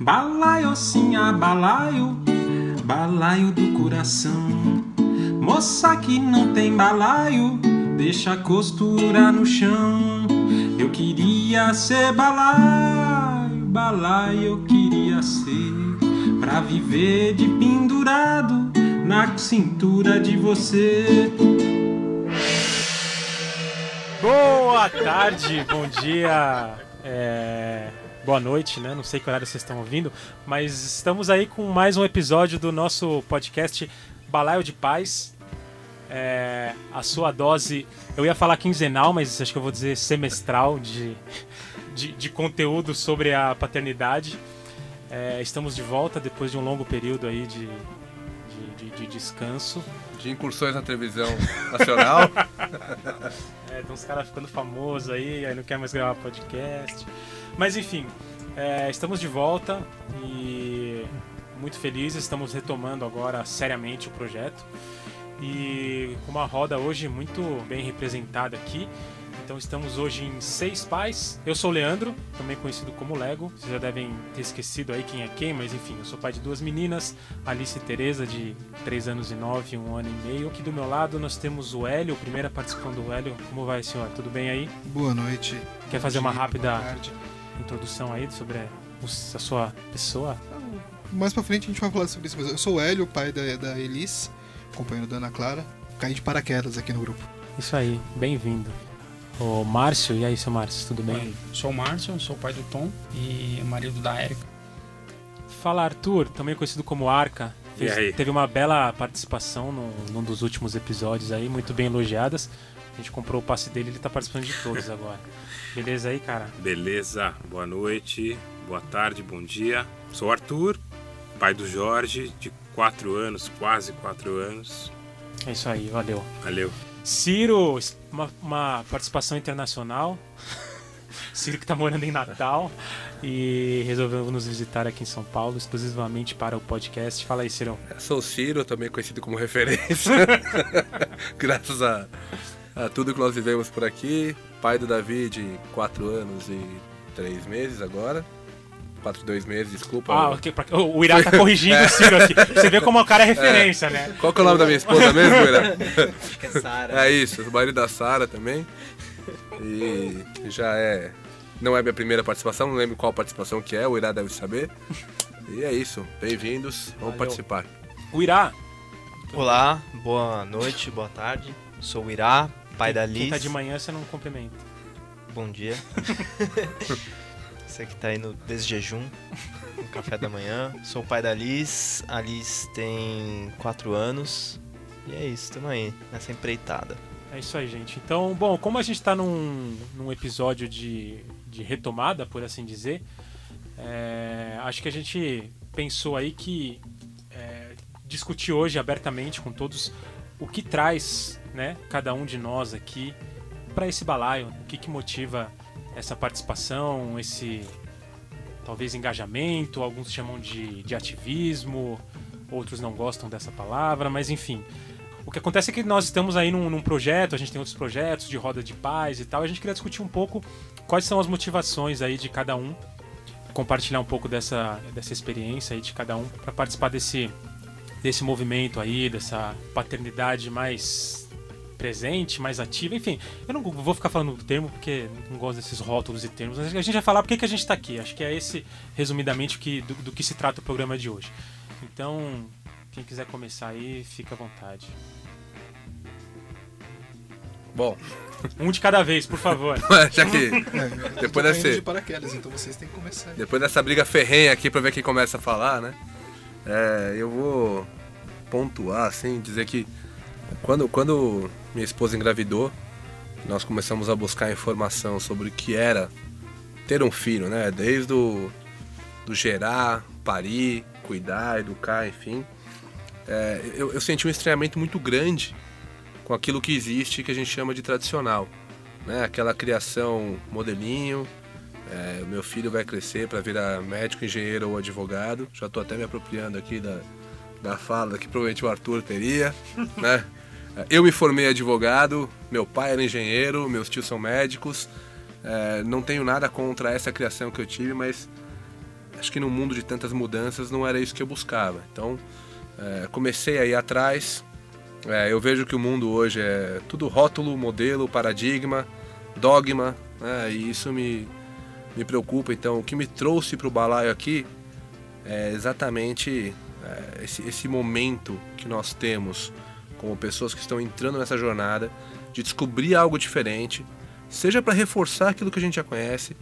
Balaio, sim, balaio, balaio do coração. Moça que não tem balaio, deixa a costura no chão. Eu queria ser balaio, balaio eu queria ser. Pra viver de pendurado na cintura de você. Boa tarde, bom dia, é, boa noite, né? Não sei que horário vocês estão ouvindo, mas estamos aí com mais um episódio do nosso podcast Balaio de Paz. É, a sua dose, eu ia falar quinzenal, mas acho que eu vou dizer semestral de, de, de conteúdo sobre a paternidade. É, estamos de volta depois de um longo período aí de, de, de- de descanso. De incursões na televisão nacional. É, tem uns caras ficando famosos aí, aí não quer mais gravar podcast. Mas enfim, é, estamos de volta e muito felizes, estamos retomando agora seriamente o projeto. E com uma roda hoje muito bem representada aqui. Então estamos hoje em seis pais. Eu sou o Leandro, também conhecido como Lego. Vocês já devem ter esquecido aí quem é quem, mas enfim, eu sou pai de duas meninas, Alice e Tereza, de 3 anos e 9 e um ano e meio. Aqui do meu lado nós temos o Hélio, primeira participando do Hélio. Como vai, senhor? Tudo bem aí? Boa noite. Quer Bom fazer uma dia, rápida- boa tarde. Introdução aí sobre a sua pessoa? Mais pra frente a gente vai falar sobre isso, mas eu sou o Hélio, pai da, da Elis, companheiro da Ana Clara. Caí de paraquedas aqui no grupo. Isso aí, bem-vindo. O Márcio, e aí, seu Márcio, tudo bem? Bem, sou o Márcio, sou o pai do Tom e marido da Érica. Fala Arthur, também conhecido como Arca. E aí? Teve uma bela participação no, num dos últimos episódios aí, muito bem elogiadas. A gente comprou o passe dele, ele tá participando de todos agora. Beleza aí, cara? Beleza, boa noite, boa tarde, bom dia. Sou o Arthur, pai do Jorge, de 4 anos, quase 4 anos. É isso aí, valeu. Valeu. Ciro, uma, uma participação internacional. Ciro que tá morando em Natal e resolveu nos visitar aqui em São Paulo, exclusivamente para o podcast. Fala aí, Ciro. Eu sou o Ciro, também conhecido como referência. Graças a, a tudo que nós vivemos por aqui. Pai do Davi de 4 anos e 3 meses agora. 4 e 2 meses, desculpa. Ah, ok, pra- o o Irá tá corrigindo o Ciro aqui. Você vê como o cara é referência, né? Qual que é o nome da minha esposa mesmo, Ira? Acho que é Sara. É isso, o marido da Sara também. E já é. Não é minha primeira participação, não lembro qual participação que é, o Irá deve saber. E é isso, bem-vindos, vamos Valeu. participar. O Irá, Olá, boa noite, boa tarde. Sou o Irá, pai da quem Liz. tá de manhã você não cumprimenta. Bom dia. Você que tá aí no desjejum, no café da manhã. Sou o pai da Liz. A Liz tem 4 anos. E é isso, tamo aí, nessa empreitada. É isso aí, gente. Então, bom, como a gente tá num, num episódio de, de retomada, por assim dizer, é, acho que a gente pensou aí que é, discutir hoje abertamente com todos o que traz né, cada um de nós aqui para esse balaio, o que, que motiva essa participação, esse talvez engajamento, alguns chamam de, de ativismo, outros não gostam dessa palavra, mas enfim. O que acontece é que nós estamos aí num, num projeto, a gente tem outros projetos de roda de paz e tal, e a gente queria discutir um pouco quais são as motivações aí de cada um, compartilhar um pouco dessa, dessa experiência aí de cada um para participar desse, desse movimento aí, dessa paternidade mais presente, mais ativa, enfim, eu não vou ficar falando do termo porque não gosto desses rótulos e termos, mas a gente vai falar por que que a gente está aqui, acho que é esse, resumidamente, o que, do, do que se trata o programa de hoje. Então, quem quiser começar aí, fica à vontade. Bom, Um de cada vez, por favor. já que É, eu Depois ser. de paraquedas, então vocês têm que começar. depois dessa briga ferrenha aqui pra ver quem começa a falar, né? É, eu vou pontuar, assim, dizer que quando, quando minha esposa engravidou, nós começamos a buscar informação sobre o que era ter um filho, né? Desde o do gerar, parir, cuidar, educar, enfim. É, eu, eu senti um estranhamento muito grande com aquilo que existe que a gente chama de tradicional. Né? Aquela criação modelinho, é, meu filho vai crescer para virar médico, engenheiro ou advogado. Já estou até me apropriando aqui da, da fala que provavelmente o Arthur teria, né? Eu me formei advogado, meu pai era engenheiro, meus tios são médicos. É, não tenho nada contra essa criação que eu tive, mas acho que no mundo de tantas mudanças não era isso que eu buscava. Então é, comecei a ir atrás. É, eu vejo que o mundo hoje é tudo rótulo, modelo, paradigma, dogma, né, e isso me, me preocupa. Então o que me trouxe para o balaio aqui é exatamente é, esse, esse momento que nós temos como pessoas que estão entrando nessa jornada de descobrir algo diferente, seja para reforçar aquilo que a gente já conhece,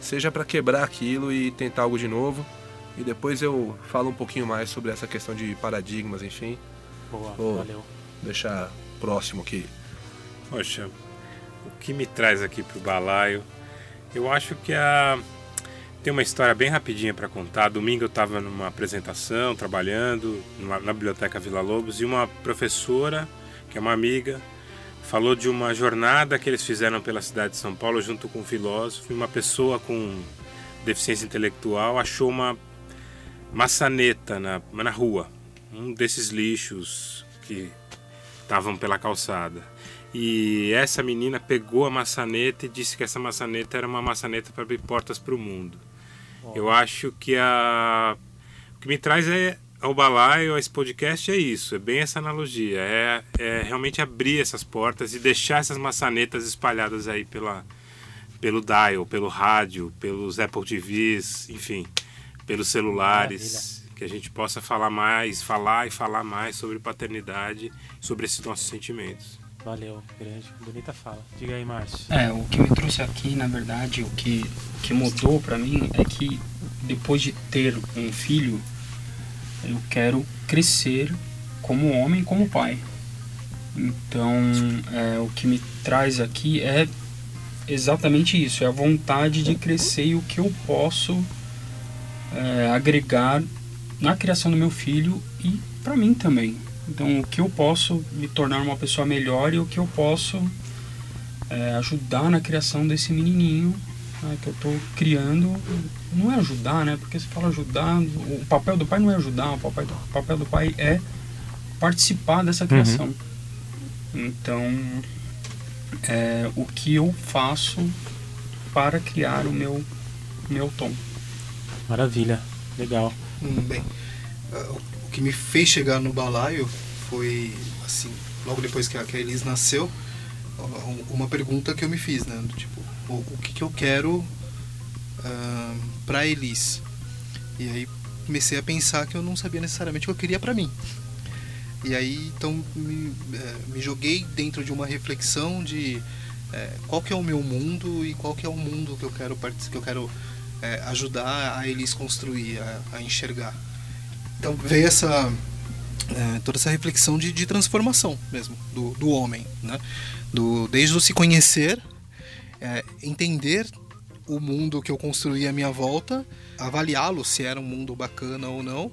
seja para quebrar aquilo e tentar algo de novo. E depois eu falo um pouquinho mais sobre essa questão de paradigmas, enfim. Boa, Vou valeu. deixar próximo aqui. Poxa, o que me traz aqui pro balaio? Eu acho que a tem uma história bem rapidinha para contar. Domingo eu estava numa apresentação, trabalhando numa, na biblioteca Vila Lobos e uma professora, que é uma amiga, falou de uma jornada que eles fizeram pela cidade de São Paulo junto com um filósofo e uma pessoa com deficiência intelectual achou uma maçaneta na, na rua, um desses lixos que estavam pela calçada. E essa menina pegou a maçaneta e disse que essa maçaneta era uma maçaneta para abrir portas para o mundo. Eu acho que a o que me traz é ao balaio, esse podcast é isso, é bem essa analogia, é, é realmente abrir essas portas e deixar essas maçanetas espalhadas aí pela pelo dial, pelo rádio, pelos Apple TVs, enfim, pelos celulares, que a gente possa falar mais, falar e falar mais sobre paternidade, sobre esses nossos sentimentos. Valeu, grande. Bonita fala. Diga aí, Márcio. É, o que me trouxe aqui, na verdade, o que, que mudou pra mim é que depois de ter um filho, eu quero crescer como homem, como pai. Então, é, o que me traz aqui é exatamente isso, é a vontade de crescer e o que eu posso é, agregar na criação do meu filho e para mim também. Então, o que eu posso me tornar uma pessoa melhor e o que eu posso é, ajudar na criação desse menininho né, que eu estou criando. Não é ajudar, né? Porque se fala ajudar, o papel do pai não é ajudar, o papel do, o papel do pai é participar dessa criação. Então, é, o que eu faço para criar o meu, meu tom. Maravilha. Legal. Hum, bem, que me fez chegar no balaio foi, assim, logo depois que a, que a Elis nasceu, uma pergunta que eu me fiz, né? Tipo, o, o que, que eu quero ah, pra Elis? E aí comecei a pensar que eu não sabia necessariamente o que eu queria pra mim. E aí, então, me, eh, me joguei dentro de uma reflexão de eh, qual que é o meu mundo e qual que é o mundo que eu quero, que eu quero eh, ajudar a Elis construir, a, a enxergar. Então veio essa é, toda essa reflexão de, de transformação mesmo do, do homem, né? Do desde o se conhecer, é, entender o mundo que eu construí à minha volta, avaliá-lo se era um mundo bacana ou não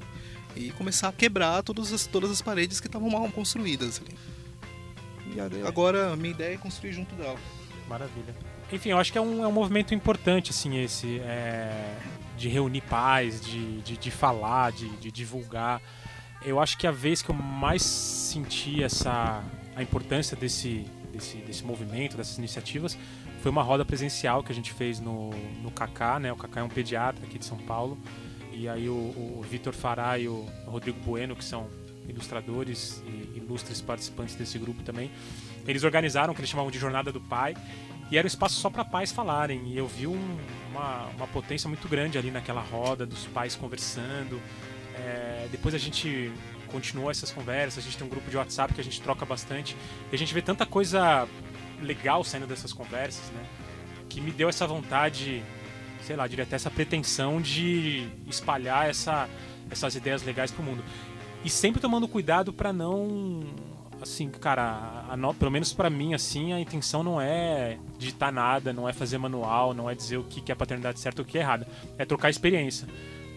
e começar a quebrar todas as, todas as paredes que estavam mal construídas ali. E agora a minha ideia é construir junto dela. Maravilha. Enfim, eu acho que é um, é um movimento importante, assim, esse. é, de reunir pais, de, de, de falar, de, de divulgar. Eu acho que a vez que eu mais senti essa a importância desse, desse, desse movimento, dessas iniciativas, foi uma roda presencial que a gente fez no, no Kaká, né? O Kaká é um pediatra aqui de São Paulo. E aí o, o Vitor Fará e o Rodrigo Bueno, que são ilustradores e ilustres participantes desse grupo também, eles organizaram o que eles chamavam de Jornada do Pai. E era um espaço só para pais falarem. E eu vi um- uma, uma potência muito grande ali naquela roda dos pais conversando. É, depois a gente continuou essas conversas. A gente tem um grupo de WhatsApp que a gente troca bastante. E a gente vê tanta coisa legal saindo dessas conversas, né? Que me deu essa vontade, sei lá, diria até essa pretensão de espalhar essa, essas ideias legais pro mundo. E sempre tomando cuidado para não assim, cara, a no- pelo menos pra mim, assim, a intenção não é digitar nada, não é fazer manual, não é dizer o que que é paternidade certa e o que é errada. É trocar experiência.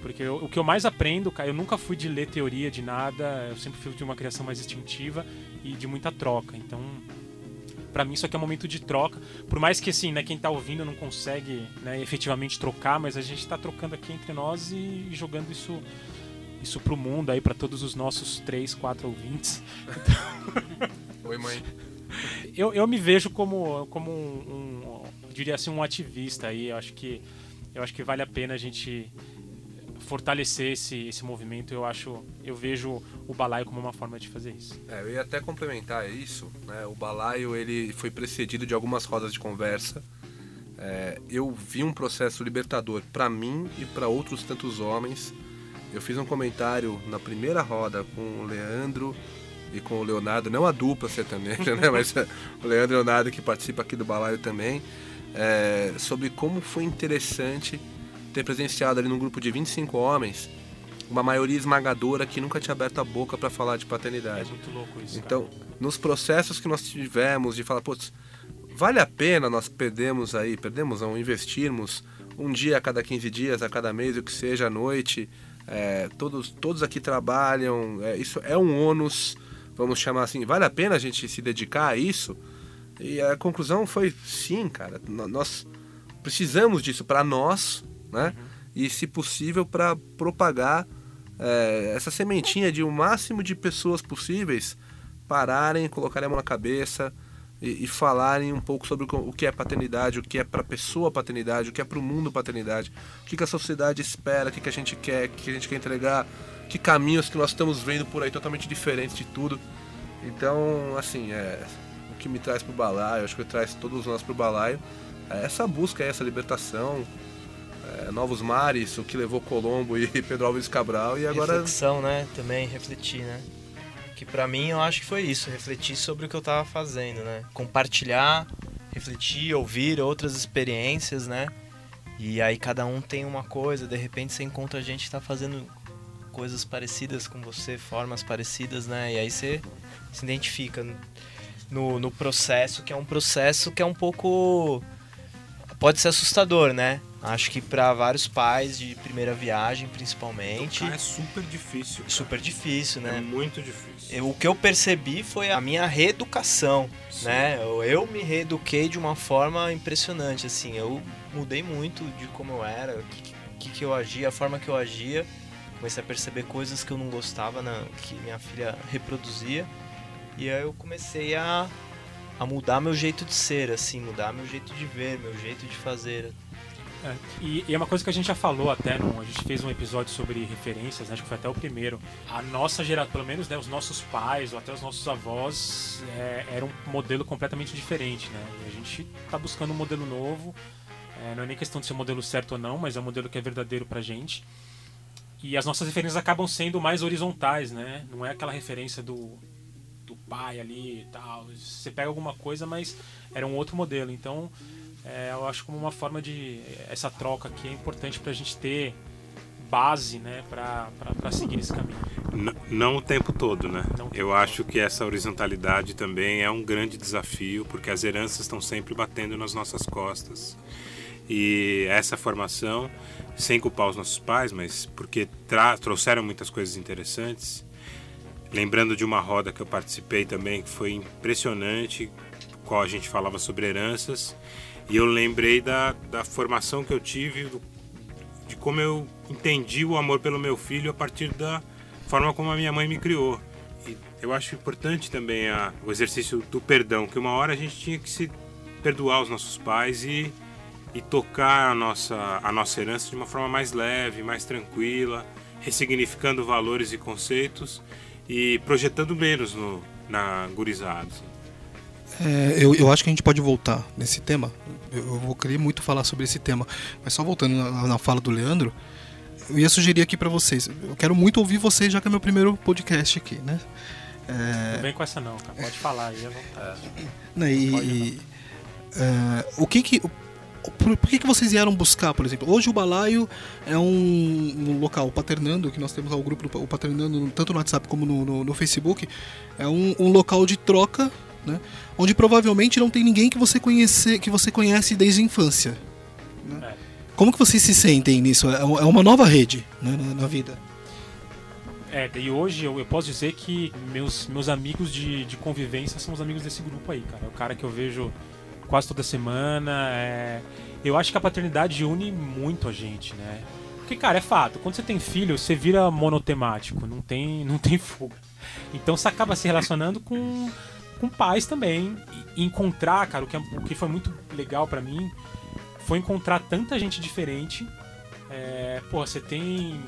Porque eu- o que eu mais aprendo, cara, eu nunca fui de ler teoria de nada, eu sempre fui de uma criação mais instintiva e de muita troca. Então, pra mim isso aqui é um momento de troca. Por mais que assim, né, quem tá ouvindo não consegue, né, efetivamente trocar, mas a gente tá trocando aqui entre nós e jogando isso isso pro mundo aí, pra todos os nossos três, quatro ouvintes. Oi, mãe. Eu, eu me vejo como, como um, um, diria assim, um ativista aí. Eu acho que, eu acho que vale a pena a gente fortalecer esse, esse movimento. Eu acho, eu vejo o balaio como uma forma de fazer isso. É, eu ia até complementar isso. Né? O balaio ele foi precedido de algumas rodas de conversa. É, eu vi um processo libertador para mim e para outros tantos homens. Eu fiz um comentário na primeira roda com o Leandro e com o Leonardo, não a dupla sertaneja, né? mas o Leandro e o Leonardo que participa aqui do balaio também, é, sobre como foi interessante ter presenciado ali num grupo de 25 homens uma maioria esmagadora que nunca tinha aberto a boca para falar de paternidade. É muito louco isso. Então, nos processos que nós tivemos de falar, putz, vale a pena nós perdemos aí, perdemos não, investirmos um dia a cada 15 dias, a cada mês, o que seja, à noite, é, todos, todos aqui trabalham, é, isso é um ônus, vamos chamar assim, vale a pena a gente se dedicar a isso? E a conclusão foi sim, cara, nós precisamos disso para nós, né? Uhum. E, se possível, para propagar é, essa sementinha de o um máximo de pessoas possíveis pararem, colocarem a mão na cabeça e, e falarem um pouco sobre o, que é paternidade, o que é para a pessoa paternidade, o que é para o mundo paternidade, o que, que a sociedade espera, o que, que a gente quer, o que a gente quer entregar, que caminhos que nós estamos vendo por aí totalmente diferentes de tudo. Então, assim, é, o que me traz para o balaio, acho que traz todos nós para o balaio, é essa busca, é essa libertação, é, Novos Mares, o que levou Colombo e Pedro Alves Cabral e agora reflexão, né? Também refletir, né? Que para mim eu acho que foi isso, refletir sobre o que eu tava fazendo, né? Compartilhar, refletir, ouvir outras experiências, né? E aí cada um tem uma coisa, de repente você encontra gente que tá fazendo coisas parecidas com você, formas parecidas, né? E aí você se identifica no, no processo, que é um processo que é um pouco pode ser assustador, né? Acho que para vários pais de primeira viagem, principalmente. Tocar é super difícil. Cara. Super difícil, né? É muito difícil. Eu, o que eu percebi foi a minha reeducação, Sim. né? Eu, eu, me reeduquei de uma forma impressionante, assim. Eu mudei muito de como eu era, o que, que, que eu agia, a forma que eu agia. Comecei a perceber coisas que eu não gostava, na, que minha filha reproduzia. E aí eu comecei a, a mudar meu jeito de ser, assim, mudar meu jeito de ver, meu jeito de fazer. É, e, e, é uma coisa que a gente já falou até, no, a gente fez um episódio sobre referências, né, acho que foi até o primeiro. A nossa geração, pelo menos né, os nossos pais ou até os nossos avós, é, era um modelo completamente diferente, né? E a gente está buscando um modelo novo. É, não é nem questão de ser o modelo certo ou não, mas é um modelo que é verdadeiro pra gente. E as nossas referências acabam sendo mais horizontais, né? Não é aquela referência do, do pai ali e tal. Você pega alguma coisa, mas era um outro modelo. Então, é, eu acho como uma forma de essa troca aqui é importante para a gente ter base né, para seguir esse caminho. Não, não o tempo todo, né? eu acho que essa horizontalidade também é um grande desafio, porque as heranças estão sempre batendo nas nossas costas. E essa formação, sem culpar os nossos pais, mas porque trouxeram muitas coisas interessantes. Lembrando de uma roda que eu participei também, que foi impressionante, qual a gente falava sobre heranças e eu lembrei da, da formação que eu tive, de como eu entendi o amor pelo meu filho a partir da forma como a minha mãe me criou. E eu acho importante também a, o exercício do perdão, que uma hora a gente tinha que se perdoar os nossos pais e, e tocar a nossa, a nossa herança de uma forma mais leve, mais tranquila, ressignificando valores e conceitos e projetando menos no, na gurizada. Assim. É, eu, eu acho que a gente pode voltar nesse tema. Eu, eu vou querer muito falar sobre esse tema. Mas só voltando na, na fala do Leandro, eu ia sugerir aqui para vocês. Eu quero muito ouvir vocês, já que é meu primeiro podcast aqui, né? É... Não vem com essa não, cara. Pode falar aí à vontade. Não, e, não e é, o que que por, por, que, que vocês vieram buscar, por exemplo? Hoje o Balaio é um, um local, o Paternando, que nós temos lá o grupo o Paternando, tanto no WhatsApp como no, no, no Facebook, é um, um, local de troca né? onde provavelmente não tem ninguém que você conhece, que você conhece desde a infância. Né? É. Como que vocês se sentem nisso? É, é uma nova rede né, na, na, vida. É, e hoje eu, eu, posso dizer que meus, meus amigos de, de convivência são os amigos desse grupo aí, cara. É o cara que eu vejo quase toda semana. É... Eu acho que a paternidade une muito a gente, né? Porque, cara, é fato, quando você tem filho, você vira monotemático, não tem, não tem fuga. Então você acaba se relacionando com com pais também. E encontrar, cara, o que, é, o que foi muito legal para mim foi encontrar tanta gente diferente. É, pô, você tem,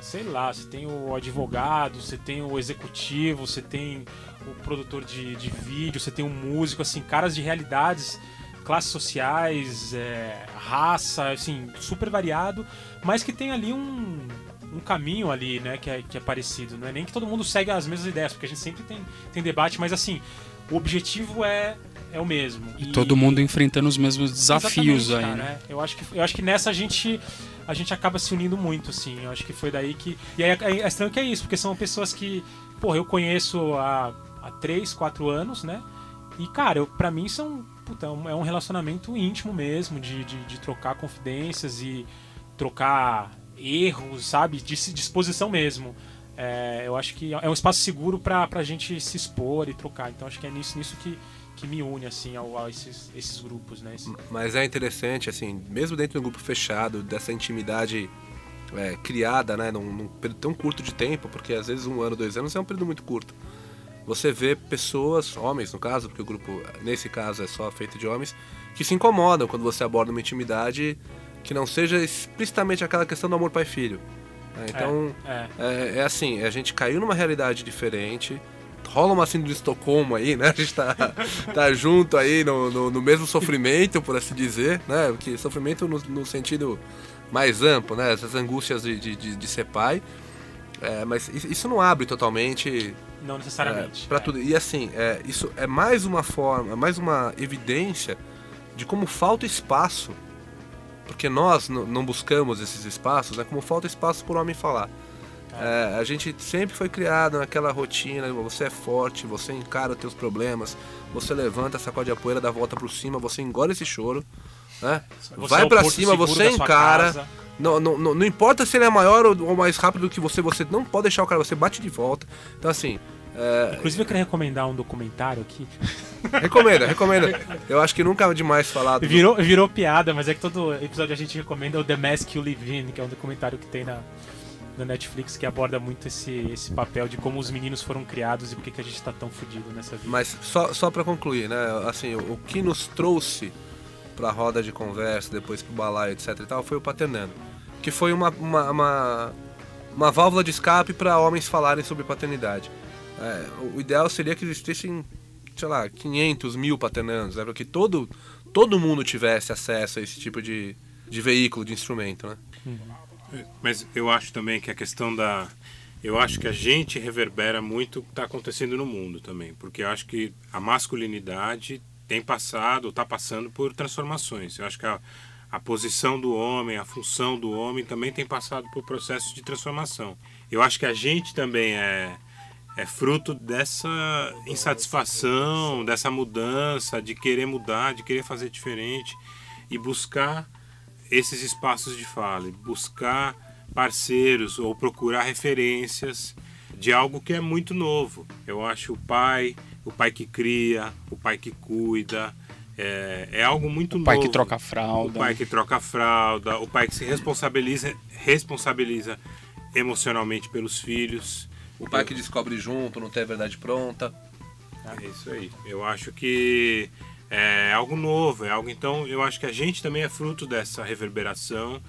sei lá, você tem o advogado, você tem o executivo, você tem o produtor de, de vídeo, você tem um músico, assim, caras de realidades, classes sociais, é, raça, assim, super variado, mas que tem ali um, um caminho ali, né, que é, que é parecido. Não é nem que todo mundo segue as mesmas ideias, porque a gente sempre tem, tem debate, mas assim, o objetivo é, é o mesmo. E, todo mundo enfrentando os mesmos desafios aí, cara, né? É. Eu acho que eu acho que nessa a gente a gente acaba se unindo muito, assim. Eu acho que foi daí que e aí é, é estranho que é isso, porque são pessoas que, porra, eu conheço há há 3, 4 anos, né? E cara, eu para mim são puta, é um relacionamento íntimo mesmo, de, de, de trocar confidências e trocar erros, sabe? De disposição mesmo. É, eu acho que é um espaço seguro pra, pra gente se expor e trocar. Então acho que é nisso, nisso que, que me une, assim, a esses, esses grupos, né? Esse... Mas é interessante, assim, mesmo dentro de um grupo fechado, dessa intimidade é, criada, né, num, num período tão curto de tempo, porque às vezes um ano, dois anos é um período muito curto. Você vê pessoas, homens no caso, porque o grupo, nesse caso, é só feito de homens, que se incomodam quando você aborda uma intimidade que não seja explicitamente aquela questão do amor pai-filho. Então, é, é. É, é, assim, a gente caiu numa realidade diferente. Rola uma síndrome de Estocolmo aí, né? A gente tá, tá junto aí no, no, no, mesmo sofrimento, por assim dizer, né? Porque sofrimento no, no sentido mais amplo, né? Essas angústias de, de, de, ser pai. É, mas isso não abre totalmente. Não necessariamente. É, para tudo. E assim, é, isso é mais uma forma, mais uma evidência de como falta espaço porque nós não buscamos esses espaços, né? Como falta espaço para o homem falar. É. é, a gente sempre foi criado naquela rotina, você é forte, você encara os teus problemas, você levanta, sacode a poeira, dá volta por cima, você engole esse choro, né? Vai é para cima, você encara. Não, não, não, não, importa se ele é maior ou mais rápido do que você, você não pode deixar o cara, você bate de volta. Então assim, é... Inclusive eu queria recomendar um documentário aqui. Recomenda, recomenda. Eu acho que nunca é demais falado. Virou, virou piada, mas é que todo episódio a gente recomenda o The Mask You Live In, que é um documentário que tem na, na Netflix que aborda muito esse, esse papel de como os meninos foram criados e por que, que a gente tá tão fudido nessa vida. Mas só, só para concluir, né? Assim, o, o que nos trouxe pra roda de conversa, depois pro balaio, etc e tal, foi o Paternando. Que foi uma, uma, uma, uma válvula de escape para homens falarem sobre paternidade. É, o ideal seria que existissem, sei lá, 500 mil paternandos, né? para que todo, todo mundo tivesse acesso a esse tipo de, de veículo, de instrumento. Né? Uhum. Mas eu acho também que a questão da. Eu acho que a gente reverbera muito o que está acontecendo no mundo também, porque eu acho que a masculinidade tem passado, está passando por transformações. Eu acho que a, a posição do homem, a função do homem também tem passado por processos de transformação. Eu acho que a gente também é é fruto dessa insatisfação, dessa mudança, de querer mudar, de querer fazer diferente e buscar esses espaços de fala, buscar parceiros ou procurar referências de algo que é muito novo. Eu acho o pai, o pai que cria, o pai que cuida, é, é algo muito novo. O pai que troca fralda. O pai que troca fralda, o pai que se responsabiliza, responsabiliza emocionalmente pelos filhos. O pai que descobre junto, não tem a verdade pronta. É isso aí. Eu acho que é algo novo, é algo. Então, eu acho que a gente também é fruto dessa reverberação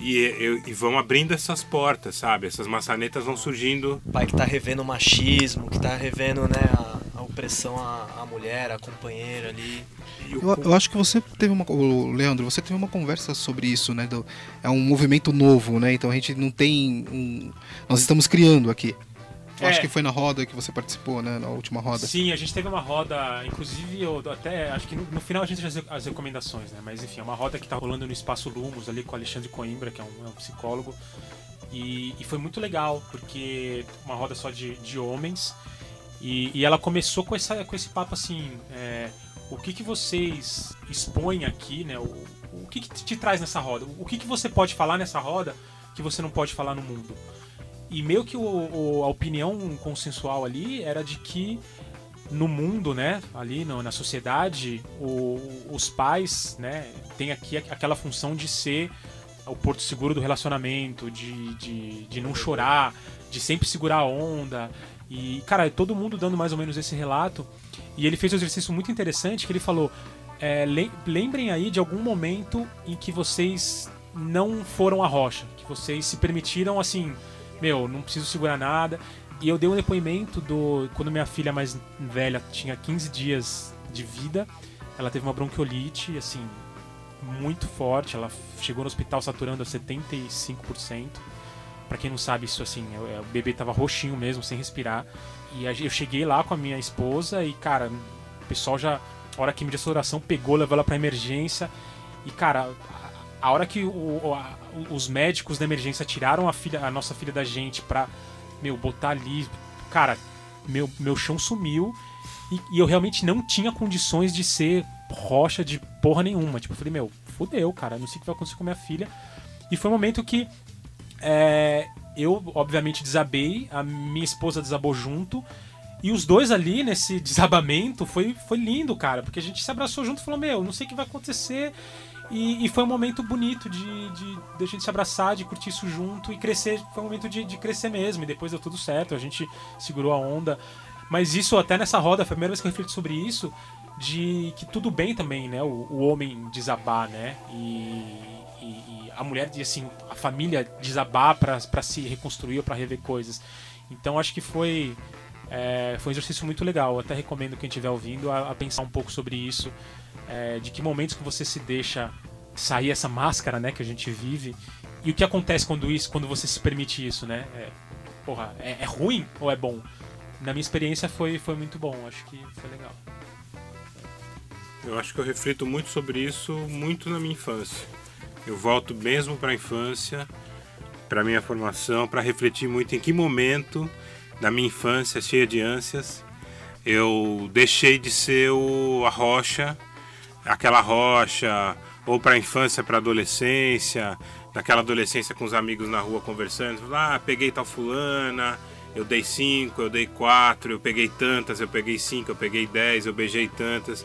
e, e, e, vão abrindo essas portas, sabe? Essas maçanetas vão surgindo. O pai que está revendo o machismo, que está revendo né, a, a opressão à, à, mulher, à companheira ali. Eu, eu, acho que você teve uma. Leandro, você teve uma conversa sobre isso, né? Do, é um movimento novo, né? Então a gente não tem. Um, nós estamos criando aqui. Eu é. acho que foi na roda que você participou, né? Na última roda. Sim, a gente teve uma roda, inclusive eu até acho que no, no final a gente fez as recomendações, né? Mas enfim, é uma roda que tá rolando no Espaço Lumos ali com o Alexandre Coimbra, que é um, é um psicólogo. E, e, foi muito legal, porque uma roda só de, de homens. E, e ela começou com, essa, com esse papo assim: é, o que, que vocês expõem aqui, né? O, o que, que te traz nessa roda? O que, que você pode falar nessa roda que você não pode falar no mundo? E meio que o, o, a opinião consensual ali era de que no mundo, né, ali no, na sociedade, o, os pais, né, têm aqui aquela função de ser o porto seguro do relacionamento, de, de, de não chorar, de sempre segurar a onda. E, cara, todo mundo dando mais ou menos esse relato. E ele fez um exercício muito interessante que ele falou: é, lembrem aí de algum momento em que vocês não foram a rocha, que vocês se permitiram assim, meu, não preciso segurar nada. E eu dei um depoimento do quando minha filha mais velha tinha 15 dias de vida, ela teve uma bronquiolite, assim, muito forte, ela chegou no hospital saturando a 75%. Para quem não sabe, isso assim, o bebê tava roxinho mesmo, sem respirar. E eu cheguei lá com a minha esposa e, cara, o pessoal já, a hora que me deu oração, pegou, levou ela pra emergência. E, cara, a hora que o, a, os médicos da emergência tiraram a, filha, a nossa filha da gente pra, meu, botar ali, cara, meu, meu chão sumiu. E, e, eu realmente não tinha condições de ser rocha de porra nenhuma. Tipo, eu falei, meu, fudeu, cara, não sei o que vai acontecer com minha filha. E foi um momento que é, eu, obviamente, desabei, a minha esposa desabou junto. E os dois ali, nesse desabamento, foi, foi lindo, cara, porque a gente se abraçou junto e falou: Meu, não sei o que vai acontecer. E, e foi um momento bonito de, de, de, a gente se abraçar, de curtir isso junto e crescer. Foi um momento de, de crescer mesmo. E depois deu tudo certo, a gente segurou a onda. Mas isso, até nessa roda, foi a primeira vez que eu refleti sobre isso, de que tudo bem também, né? O, o homem desabar, né? E, e, e a mulher, assim, a família desabar para se reconstruir ou para rever coisas. Então acho que foi é, foi um exercício muito legal. Eu até recomendo quem estiver ouvindo a, a, pensar um pouco sobre isso, é, de que momentos que você se deixa sair essa máscara, né, que a gente vive e o que acontece quando isso, quando você se permite isso, né? É, porra, é, é ruim ou é bom? Na minha experiência foi foi muito bom. Acho que foi legal. Eu acho que eu reflito muito sobre isso muito na minha infância. Eu volto mesmo para a infância, para minha formação, para refletir muito em que momento da minha infância cheia de ânsias eu deixei de ser o, a rocha, aquela rocha, ou para a infância, para a adolescência, naquela adolescência com os amigos na rua conversando, ah, peguei tal fulana, eu dei cinco, eu dei quatro, eu peguei tantas, eu peguei cinco, eu peguei dez, eu beijei tantas.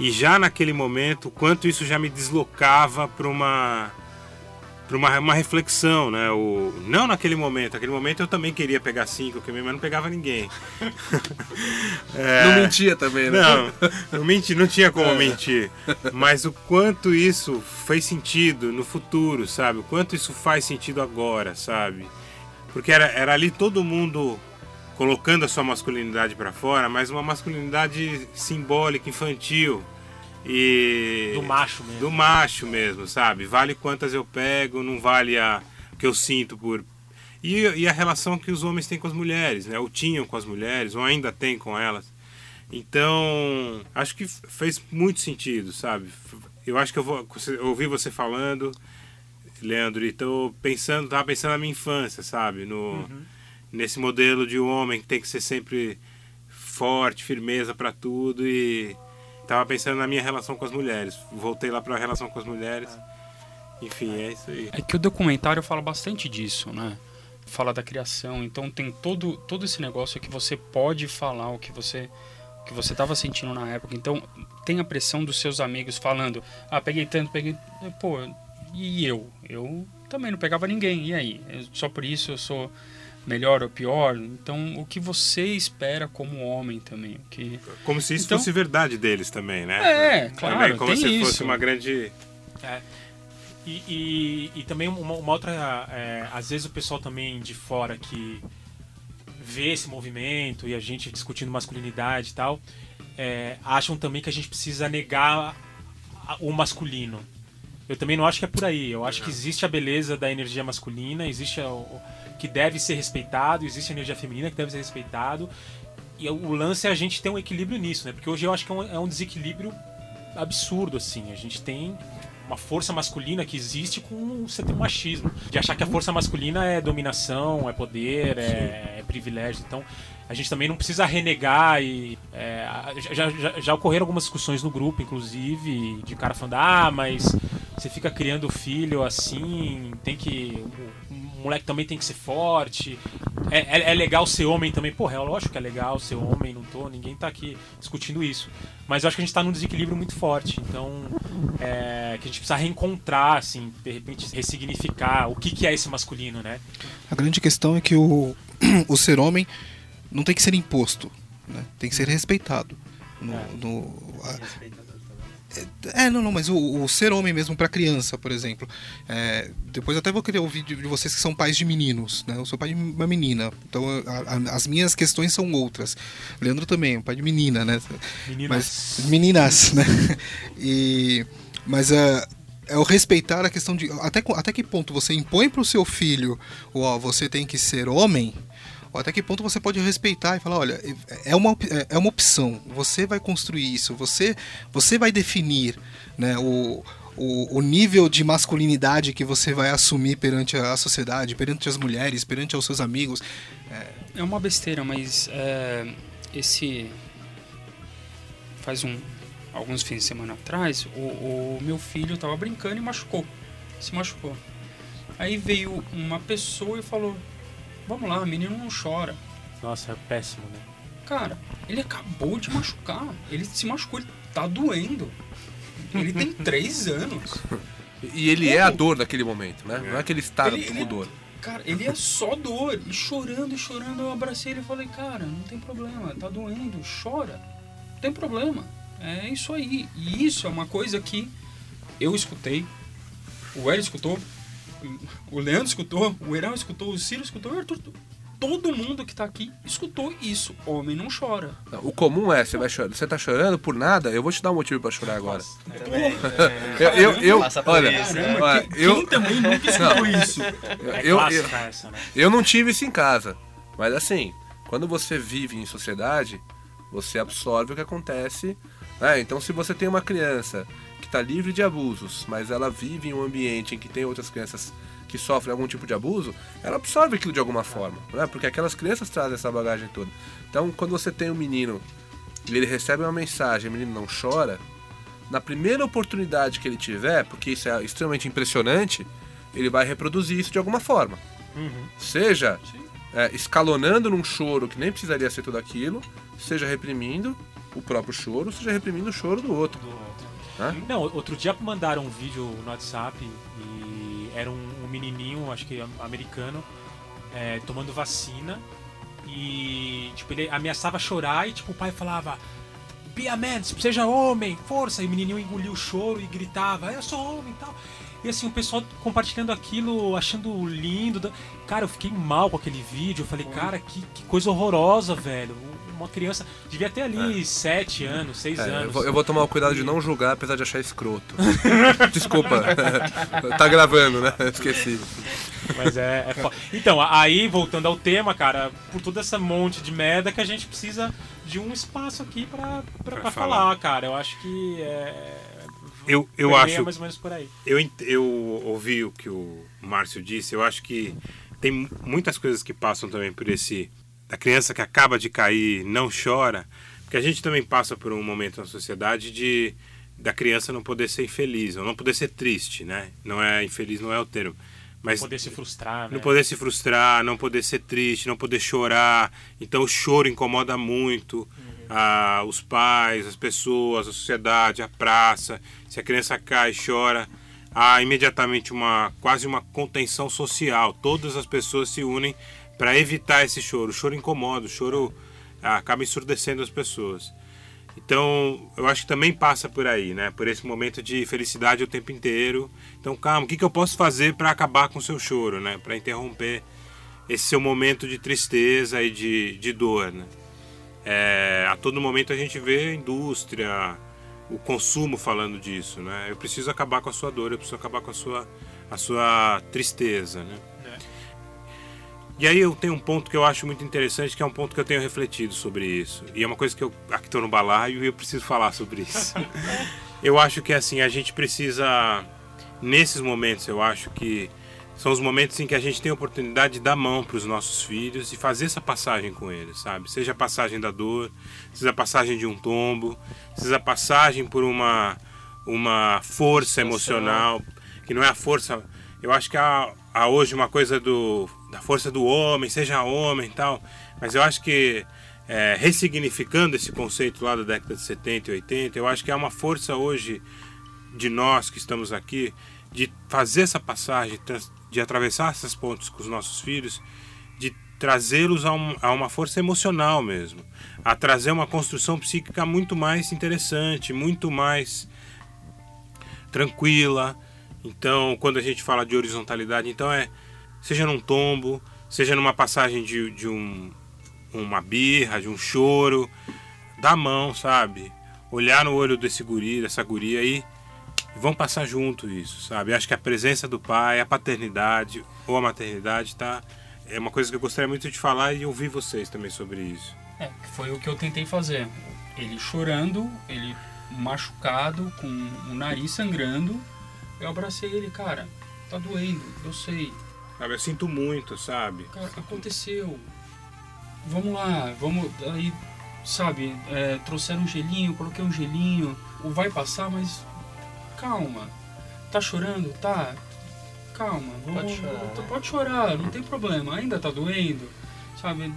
E já naquele momento, quanto isso já me deslocava para uma para uma, uma reflexão, né? O, não naquele momento, naquele momento eu também queria pegar cinco, mas não pegava ninguém. é, não mentia também, né? Não, não, menti, não tinha como é. mentir. Mas o quanto isso fez sentido no futuro, sabe? O quanto isso faz sentido agora, sabe? Porque era, era ali todo mundo colocando a sua masculinidade para fora, mas uma masculinidade simbólica, infantil. E do macho mesmo. Do macho mesmo, sabe? Vale quantas eu pego, não vale a que eu sinto por e, e a relação que os homens têm com as mulheres, né? Ou tinham com as mulheres, ou ainda têm com elas. Então, acho que fez muito sentido, sabe? Eu acho que eu vou eu ouvi você falando, Leandro, e tô pensando, tava pensando na minha infância, sabe? No uhum nesse modelo de homem que tem que ser sempre forte, firmeza para tudo e tava pensando na minha relação com as mulheres. Voltei lá para a relação com as mulheres. Enfim, é isso aí. É que o documentário fala bastante disso, né? Fala da criação, então tem todo todo esse negócio que você pode falar o que você o que você estava sentindo na época. Então, tem a pressão dos seus amigos falando: "Ah, peguei tanto, peguei, pô, e eu? Eu também não pegava ninguém. E aí? Só por isso eu sou melhor ou pior. Então, o que você espera como homem também? Que... Como se isso então... fosse verdade deles também, né? É, claro. Também, como se isso. fosse uma grande. É. E, e, e, também uma, uma outra. É, às vezes o pessoal também de fora que vê esse movimento e a gente discutindo masculinidade e tal, é, acham também que a gente precisa negar o masculino. Eu também não acho que é por aí. Eu acho que existe a beleza da energia masculina, existe o, que deve ser respeitado, existe a energia feminina que deve ser respeitado. E o lance é a gente ter um equilíbrio nisso, né? Porque hoje eu acho que é um, é um desequilíbrio absurdo, assim. A gente tem uma força masculina que existe com você tem um machismo. De achar que a força masculina é dominação, é poder, é, é privilégio. Então, a gente também não precisa renegar e é, já, já, já, ocorreram algumas discussões no grupo, inclusive, de cara falando, ah, mas você fica criando filho assim, tem que o moleque também tem que ser forte. É, é, é, legal ser homem também. Porra, é lógico que é legal ser homem, não tô. Ninguém tá aqui discutindo isso. Mas eu acho que a gente tá num desequilíbrio muito forte. Então, é, que a gente precisa reencontrar, assim, de repente ressignificar o que, que é esse masculino, né? A grande questão é que o, o ser homem não tem que ser imposto, né? tem que ser respeitado. No, É. no- a- é, não, não, mas o, o ser homem mesmo para criança, por exemplo. É, depois até vou querer ouvir de, de vocês que são pais de meninos, né? Eu sou pai de uma menina, então a- a- as minhas questões são outras. Leandro também, é pai de menina, né? Meninas. Mas, meninas, né? E, mas é, é o respeitar a questão de até, até que ponto você impõe para o seu filho, ó, você tem que ser homem, até que ponto você pode respeitar e falar, olha, é uma, op- é- é uma opção, você vai construir isso, você, você vai definir né, o, o, o nível de masculinidade que você vai assumir perante a sociedade, perante as mulheres, perante os seus amigos. É uma besteira, mas é, esse faz um alguns fins de semana atrás, o, o meu filho tava brincando e machucou, se machucou. Aí veio uma pessoa e falou: "Vamos lá, menino não chora". Nossa, é péssimo, né? Cara, ele acabou de machucar, ele se machucou, ele tá doendo. Ele tem três anos. E ele é a dor daquele momento, né? Não é que ele está Ele- com ele- dor. Cara, ele é só dor. E chorando, e chorando, eu abracei ele e falei, cara, não tem problema, tá doendo, chora. Não tem problema. É isso aí. E isso é uma coisa que eu escutei, o Hélio escutou, o Leandro escutou, o Herão escutou, o Ciro escutou, o Arthur. Todo mundo que tá aqui escutou isso. Homem não chora. O comum é, você vai chorar, você tá chorando por nada, eu vou te dar um motivo pra chorar agora. Também, Eu, eu, eu- por olha, olha, eu, quem também nunca escutou isso? É eu, eu, clássica essa, né? eu não tive isso em casa, mas assim, quando você vive em sociedade, você absorve o que acontece. né? Então, se você tem uma criança que está livre de abusos, mas ela vive em um ambiente em que tem outras crianças que sofrem algum tipo de abuso, ela absorve aquilo de alguma forma, né? porque aquelas crianças trazem essa bagagem toda. Então, quando você tem um menino e ele recebe uma mensagem, o menino não chora, na primeira oportunidade que ele tiver, porque isso é extremamente impressionante, ele vai reproduzir isso de alguma forma. Seja é, escalonando num choro que nem precisaria ser tudo aquilo, seja reprimindo o próprio choro, seja reprimindo o choro do outro. Hã? Não, outro dia mandaram um vídeo no WhatsApp e era um, um menininho, acho que am- americano, é, tomando vacina e tipo ele ameaçava chorar e tipo o pai falava Be a man, seja homem, força! E o menininho engoliu o choro e gritava, eu sou homem e tal. E assim, o pessoal compartilhando aquilo, achando lindo. Cara, eu fiquei mal com aquele vídeo. Eu falei, cara, que, que coisa horrorosa, velho. Uma criança. Devia ter ali sete anos, seis É, anos. eu, vou, eu vou tomar o cuidado de não julgar, apesar de achar escroto. Desculpa. tá gravando, né? Esqueci. Mas é, é fo- Então, aí, voltando ao tema, cara, por toda essa monte de merda que a gente precisa de um espaço aqui pra, pra, Pra pra falar. falar, cara. Eu acho que é. Eu, eu acho mais ou menos por aí. Eu, eu ouvi o que o Márcio disse, eu acho que tem mu- muitas coisas que passam também por esse. Da criança que acaba de cair não chora, porque a gente também passa por um momento na sociedade de da criança não poder ser infeliz, ou não poder ser triste, né? Não é infeliz, não é o termo. Mas Poder se frustrar, né? não poder se frustrar, não poder ser triste, não poder chorar. Então o choro incomoda muito ah, os pais, as pessoas, a sociedade, a praça. Se a criança cai e chora, há imediatamente uma quase uma contenção social. Todas as pessoas se unem para evitar esse choro. O choro incomoda, o choro ah, acaba ensurdecendo as pessoas. Então, eu acho que também passa por aí, né? Por esse momento de felicidade o tempo inteiro. Então, calma, o que, que eu posso fazer para acabar com o seu choro, né? Para interromper esse seu momento de tristeza e de, de dor, né? É, a todo momento a gente vê a indústria, o consumo falando disso, né? Eu preciso acabar com a sua dor, eu preciso acabar com a sua, a sua tristeza, né? E aí eu tenho um ponto que eu acho muito interessante, que é um ponto que eu tenho refletido sobre isso. E é uma coisa que eu aqui estou no balaio e eu preciso falar sobre isso. eu acho que assim, a gente precisa nesses momentos, eu acho que são os momentos em que a gente tem a oportunidade de dar mão para os nossos filhos e fazer essa passagem com eles, sabe? Seja a passagem da dor, seja a passagem de um tombo, seja a passagem por uma uma força emocional, que não é a força. Eu acho que há, há hoje uma coisa do da força do homem, seja homem e tal, mas eu acho que é, ressignificando esse conceito lá da década de 70 e 80, eu acho que há uma força hoje de nós que estamos aqui de fazer essa passagem, de atravessar essas pontes com os nossos filhos, de trazê-los a, um, a uma força emocional mesmo, a trazer uma construção psíquica muito mais interessante, muito mais tranquila. Então, quando a gente fala de horizontalidade, então é seja num tombo, seja numa passagem de, de um, uma birra, de um choro, da mão, sabe? Olhar no olho desse guri, dessa guria aí, vão passar junto isso, sabe? Acho que a presença do pai, a paternidade ou a maternidade tá é uma coisa que eu gostaria muito de falar e ouvir vocês também sobre isso. É, foi o que eu tentei fazer. Ele chorando, ele machucado, com o nariz sangrando, eu abracei ele, cara, tá doendo, eu sei. Sabe, eu sinto muito, sabe? Cara, aconteceu. Vamos lá, vamos. Aí, sabe, é, trouxeram um gelinho, coloquei um gelinho. O vai passar, mas calma. Tá chorando? Tá. Calma. Vamos, Pode chorar, né? Pode chorar, não tem problema. Ainda tá doendo? Sabe?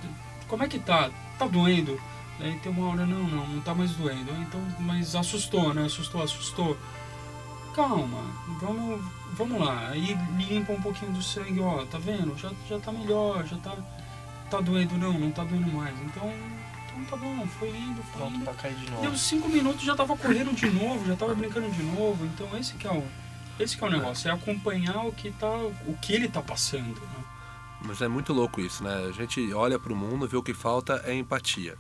Como é que tá? Tá doendo? Aí tem uma hora, não, não, não tá mais doendo. Então, mas assustou, né? Assustou, assustou. Calma, vamos, vamos lá. Aí limpa um pouquinho do sangue, ó, tá vendo? Já, já tá melhor, já tá. Tá doendo não, não tá doendo mais. Então, então tá bom, foi indo, foi Pronto indo. pra cair de Deu novo. cinco minutos já tava correndo de novo, já tava brincando de novo. Então esse que é o, esse que é o negócio, é acompanhar o que tá, o que ele tá passando. Né? Mas é muito louco isso, né? A gente olha pro mundo, vê o que falta é empatia.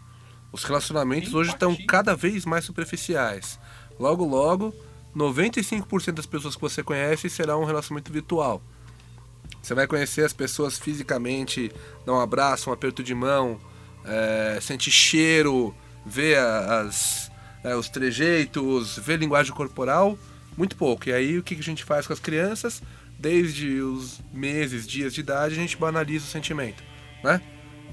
Os relacionamentos hoje estão Empatia. cada vez mais superficiais. Logo, logo, 95% das pessoas que você conhece será um relacionamento virtual. Você vai conhecer as pessoas fisicamente, dar um abraço, um aperto de mão, é, sentir cheiro, ver as, é, os trejeitos, ver linguagem corporal, muito pouco. E aí o que que a gente faz com as crianças? Desde os meses, dias de idade, a gente banaliza o sentimento, né?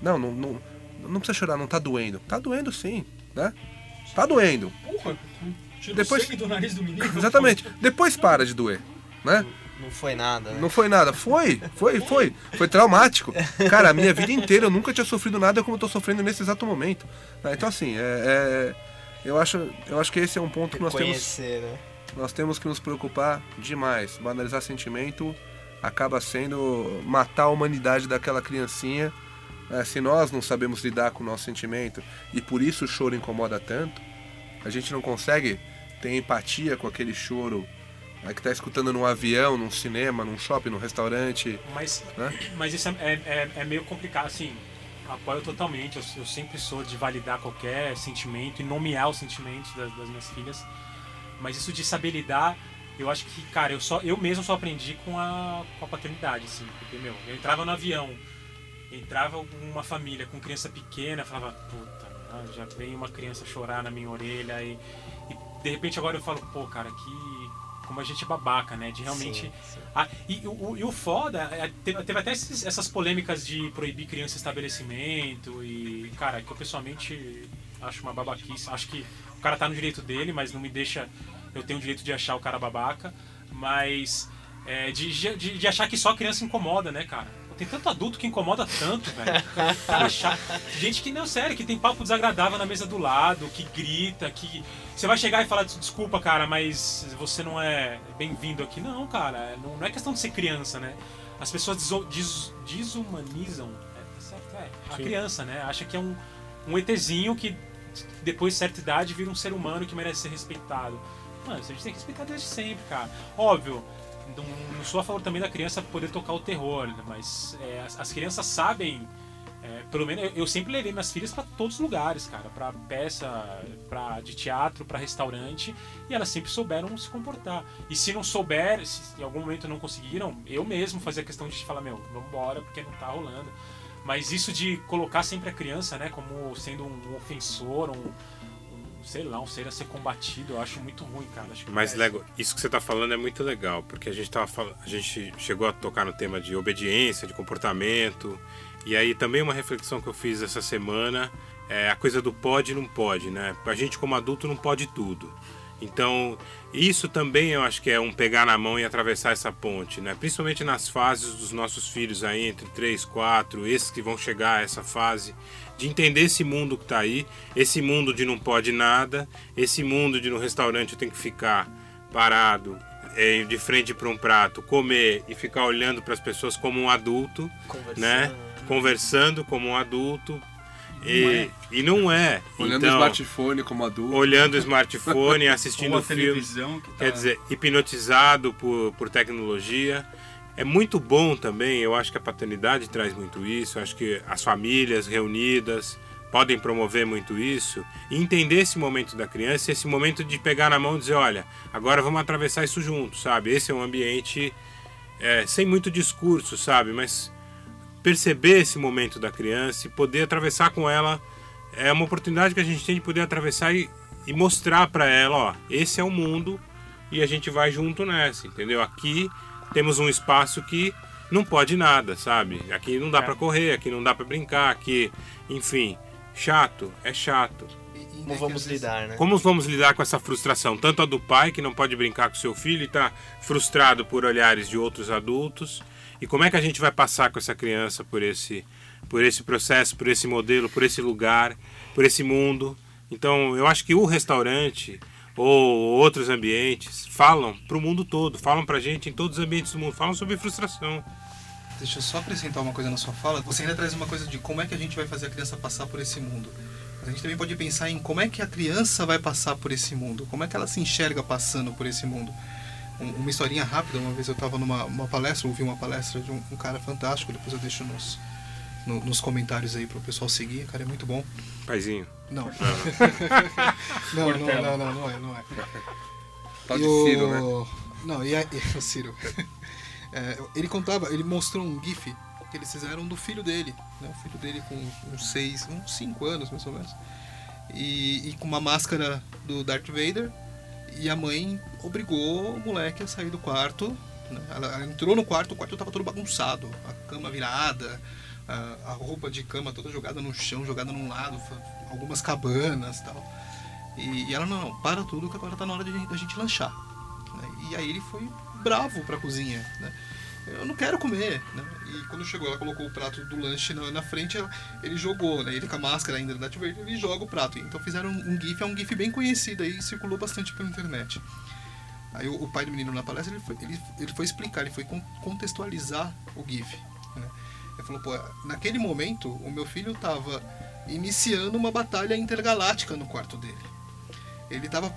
Não, não, não, não precisa chorar, não tá doendo. Tá doendo sim, né? Tá doendo. Porra, tirou Depois- sangue do nariz do menino. Exatamente. Depois para de doer, né? Não foi nada, né? Não foi nada. Foi, foi, foi. Foi traumático. Cara, a minha vida inteira eu nunca tinha sofrido nada como eu tô sofrendo nesse exato momento. Ah, Então, assim, é, é- eu, acho, eu acho que esse é um ponto que nós temos, né? nós temos que nos preocupar demais. Banalizar sentimento acaba sendo matar a humanidade daquela criancinha. É, se nós não sabemos lidar com o nosso sentimento e por isso o choro incomoda tanto, a gente não consegue ter empatia com aquele choro é, que tá escutando num avião, num cinema, num shopping, num restaurante. Mas, Né? mas isso é, é, é- é meio complicado, assim, apoio totalmente. Eu, eu sempre sou de validar qualquer sentimento e nomear os sentimentos das, das minhas filhas. Mas isso de saber lidar, eu acho que, cara, eu, só, eu mesmo só aprendi com a, com a paternidade, assim. Porque, meu, eu entrava no avião, entrava uma família com criança pequena, falava, puta, já vem uma criança chorar na minha orelha e de repente agora eu falo, pô, cara, que como a gente é babaca, né? De realmente Sim, sim. ah, e, o, e o foda, é, teve, teve até esses- essas polêmicas de proibir criança em estabelecimento e, cara, que eu pessoalmente acho uma babaquice. Acho que o cara tá no direito dele, mas não me deixa. Eu tenho o direito de achar o cara babaca, mas. é, de, de, de achar que só a criança incomoda, né, cara? Tem tanto adulto que incomoda tanto, velho. Cara chato. Gente que, não, sério, que tem papo desagradável na mesa do lado, que grita, que. Você vai chegar e falar, desculpa, cara, mas você não é bem-vindo aqui. Não, cara, não, não é questão de ser criança, né? As pessoas des- desumanizam é, tá certo? É, a Sim. criança, né? Acha que é um, um ETzinho que depois de certa idade vira um ser humano que merece ser respeitado. Mano, a gente tem que respeitar desde sempre, cara. Óbvio, não, não sou a favor também da criança poder tocar o terror, né? mas é, as, as crianças sabem. é, pelo menos eu, eu sempre levei minhas filhas pra todos os lugares, cara, Pra peça, para de teatro, pra restaurante, e elas sempre souberam se comportar. E se não souber, se em algum momento não conseguiram, eu mesmo fazia questão de falar, meu, vamos embora porque não tá rolando. Mas isso de colocar sempre a criança, né, como sendo um ofensor, um, sei lá, um ser a ser combatido, eu acho muito ruim, cara. Mas é- legal, isso que você está falando é muito legal, porque a gente tava falando, a gente chegou a tocar no tema de obediência, de comportamento, e aí também uma reflexão que eu fiz essa semana é a coisa do pode e não pode, né? A gente como adulto não pode tudo. Então, isso também eu acho que é um pegar na mão e atravessar essa ponte, né? Principalmente nas fases dos nossos filhos aí, entre 3, 4, esses que vão chegar a essa fase, de entender esse mundo que tá aí, esse mundo de não pode nada, esse mundo de no restaurante eu tenho que ficar parado, é, de frente para um prato, comer e ficar olhando para as pessoas como um adulto, Conversando. né? conversando como um adulto. E, e não é. Olhando então, o smartphone como adulto. olhando o smartphone, assistindo Ou a filme. televisão que tá... Quer dizer, hipnotizado por, por tecnologia. É muito bom também, eu acho que a paternidade traz muito isso, eu acho que as famílias reunidas podem promover muito isso, e entender esse momento da criança, esse momento de pegar na mão e dizer, olha, agora vamos atravessar isso junto, sabe? Esse é um ambiente é, sem muito discurso, sabe? Mas perceber esse momento da criança e poder atravessar com ela é uma oportunidade que a gente tem de poder atravessar e, e mostrar para ela, ó, esse é o mundo e a gente vai junto nessa, entendeu? Aqui temos um espaço que não pode nada, sabe? Aqui não dá É. pra correr, aqui não dá pra brincar, aqui, enfim, chato, é chato. Como que vamos lidar, né? Como vamos lidar com essa frustração? Tanto a do pai, que não pode brincar com seu filho e está frustrado por olhares de outros adultos. E como é que a gente vai passar com essa criança por esse, por esse processo, por esse modelo, por esse lugar, por esse mundo? Então, eu acho que o restaurante ou outros ambientes falam para o mundo todo, falam para a gente em todos os ambientes do mundo, falam sobre frustração. Deixa eu só acrescentar uma coisa na sua fala. Você ainda traz uma coisa de como é que a gente vai fazer a criança passar por esse mundo. Mas a gente também pode pensar em como é que a criança vai passar por esse mundo. Como é que ela se enxerga passando por esse mundo. Um- uma historinha rápida. Uma vez eu estava numa uma palestra, ouvi uma palestra de um, um cara fantástico. Depois eu deixo nos, no- nos comentários aí pro pessoal seguir. Cara é muito bom. Paizinho. Não. não, não, não, não, não é, não é. Tal de E o- Ciro, né? Não, e, a, e o Ciro. É, ele contava, ele mostrou um GIF que eles fizeram do filho dele, né? O filho dele com uns seis, uns cinco anos mais ou menos. E, e com uma máscara do Darth Vader. E a mãe obrigou o moleque a sair do quarto. né? Ela, ela entrou no quarto, o quarto tava todo bagunçado, a cama virada, a, a roupa de cama toda jogada no chão, jogada num lado, algumas cabanas tal. E, e ela, não, para tudo que agora tá na hora da gente lanchar. né? E aí ele foi bravo pra cozinha, né? Eu não quero comer, né? E quando chegou, ela colocou o prato do lanche na, na frente, ela- ele jogou, né? Ele com a máscara ainda do Darth Vader, ele joga o prato. Então fizeram um, um gif, é um gif bem conhecido aí, circulou bastante pela internet. Aí o, pai do menino na palestra, ele foi, ele, ele foi explicar, ele foi con- contextualizar o gif, né? Ele falou, pô, naquele momento, o meu filho tava iniciando uma batalha intergaláctica no quarto dele. Ele estava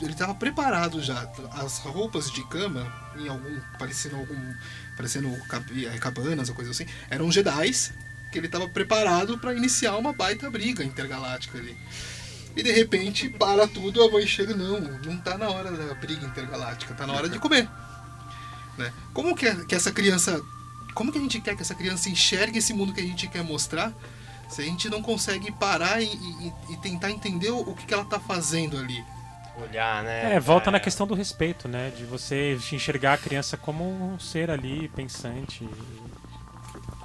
ele tava preparado já. As roupas de cama, em algum. parecendo algum. parecendo eh, cabanas ou coisa assim, eram Jedis que ele estava preparado para iniciar uma baita briga intergaláctica ali. E de repente, para tudo, a mãe chega, não, não tá na hora da briga intergaláctica, tá na hora de comer. Né? Como que, que essa criança. Como que a gente quer que essa criança enxergue esse mundo que a gente quer mostrar se a gente não consegue parar e, e- e tentar entender o, que, que ela tá fazendo ali? Olhar, né? É, volta na questão do respeito, né? De você enxergar a criança como um ser ali, pensante.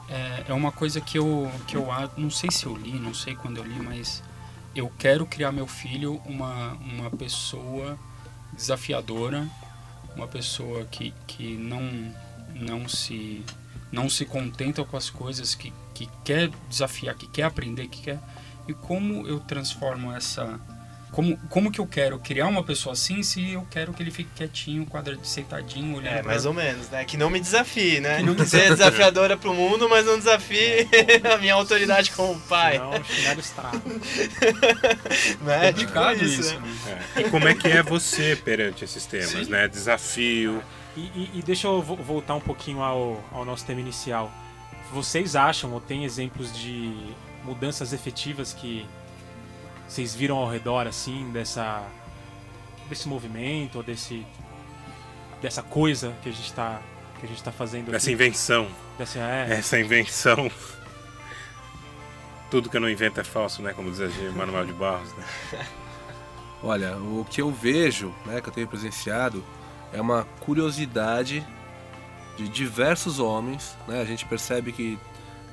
É, é uma coisa que eu, que eu não sei se eu li, não sei quando eu li, mas eu quero criar meu filho uma, uma pessoa desafiadora, uma pessoa que, que não, não, se, não se contenta com as coisas, que, que quer desafiar, que quer aprender, que quer. E como eu transformo essa. Como, como que eu quero criar uma pessoa assim se eu quero que ele fique quietinho, quadradinho, sentadinho, olhando É, pra- mais ou menos, né? Que não me desafie, né? Que não me Seja desafiadora pro mundo, mas não desafie a minha autoridade como pai. Senão o chinelo estraga. Né? complicado Tipo isso, né? né? É. E como é que é você perante esses temas, Sim. né? Desafio. E, e- e deixa eu vo- voltar um pouquinho ao, ao nosso tema inicial. Vocês acham ou tem exemplos de mudanças efetivas que vocês viram ao redor assim dessa desse movimento ou desse dessa coisa que a gente está que a gente tá fazendo Essa aqui? invenção. Dessa, é, Essa invenção. Tudo que eu não invento é falso, né? Como dizia Manuel de Barros, né? Olha, o que eu vejo, né, que eu tenho presenciado, é uma curiosidade de diversos homens, né? A gente percebe que,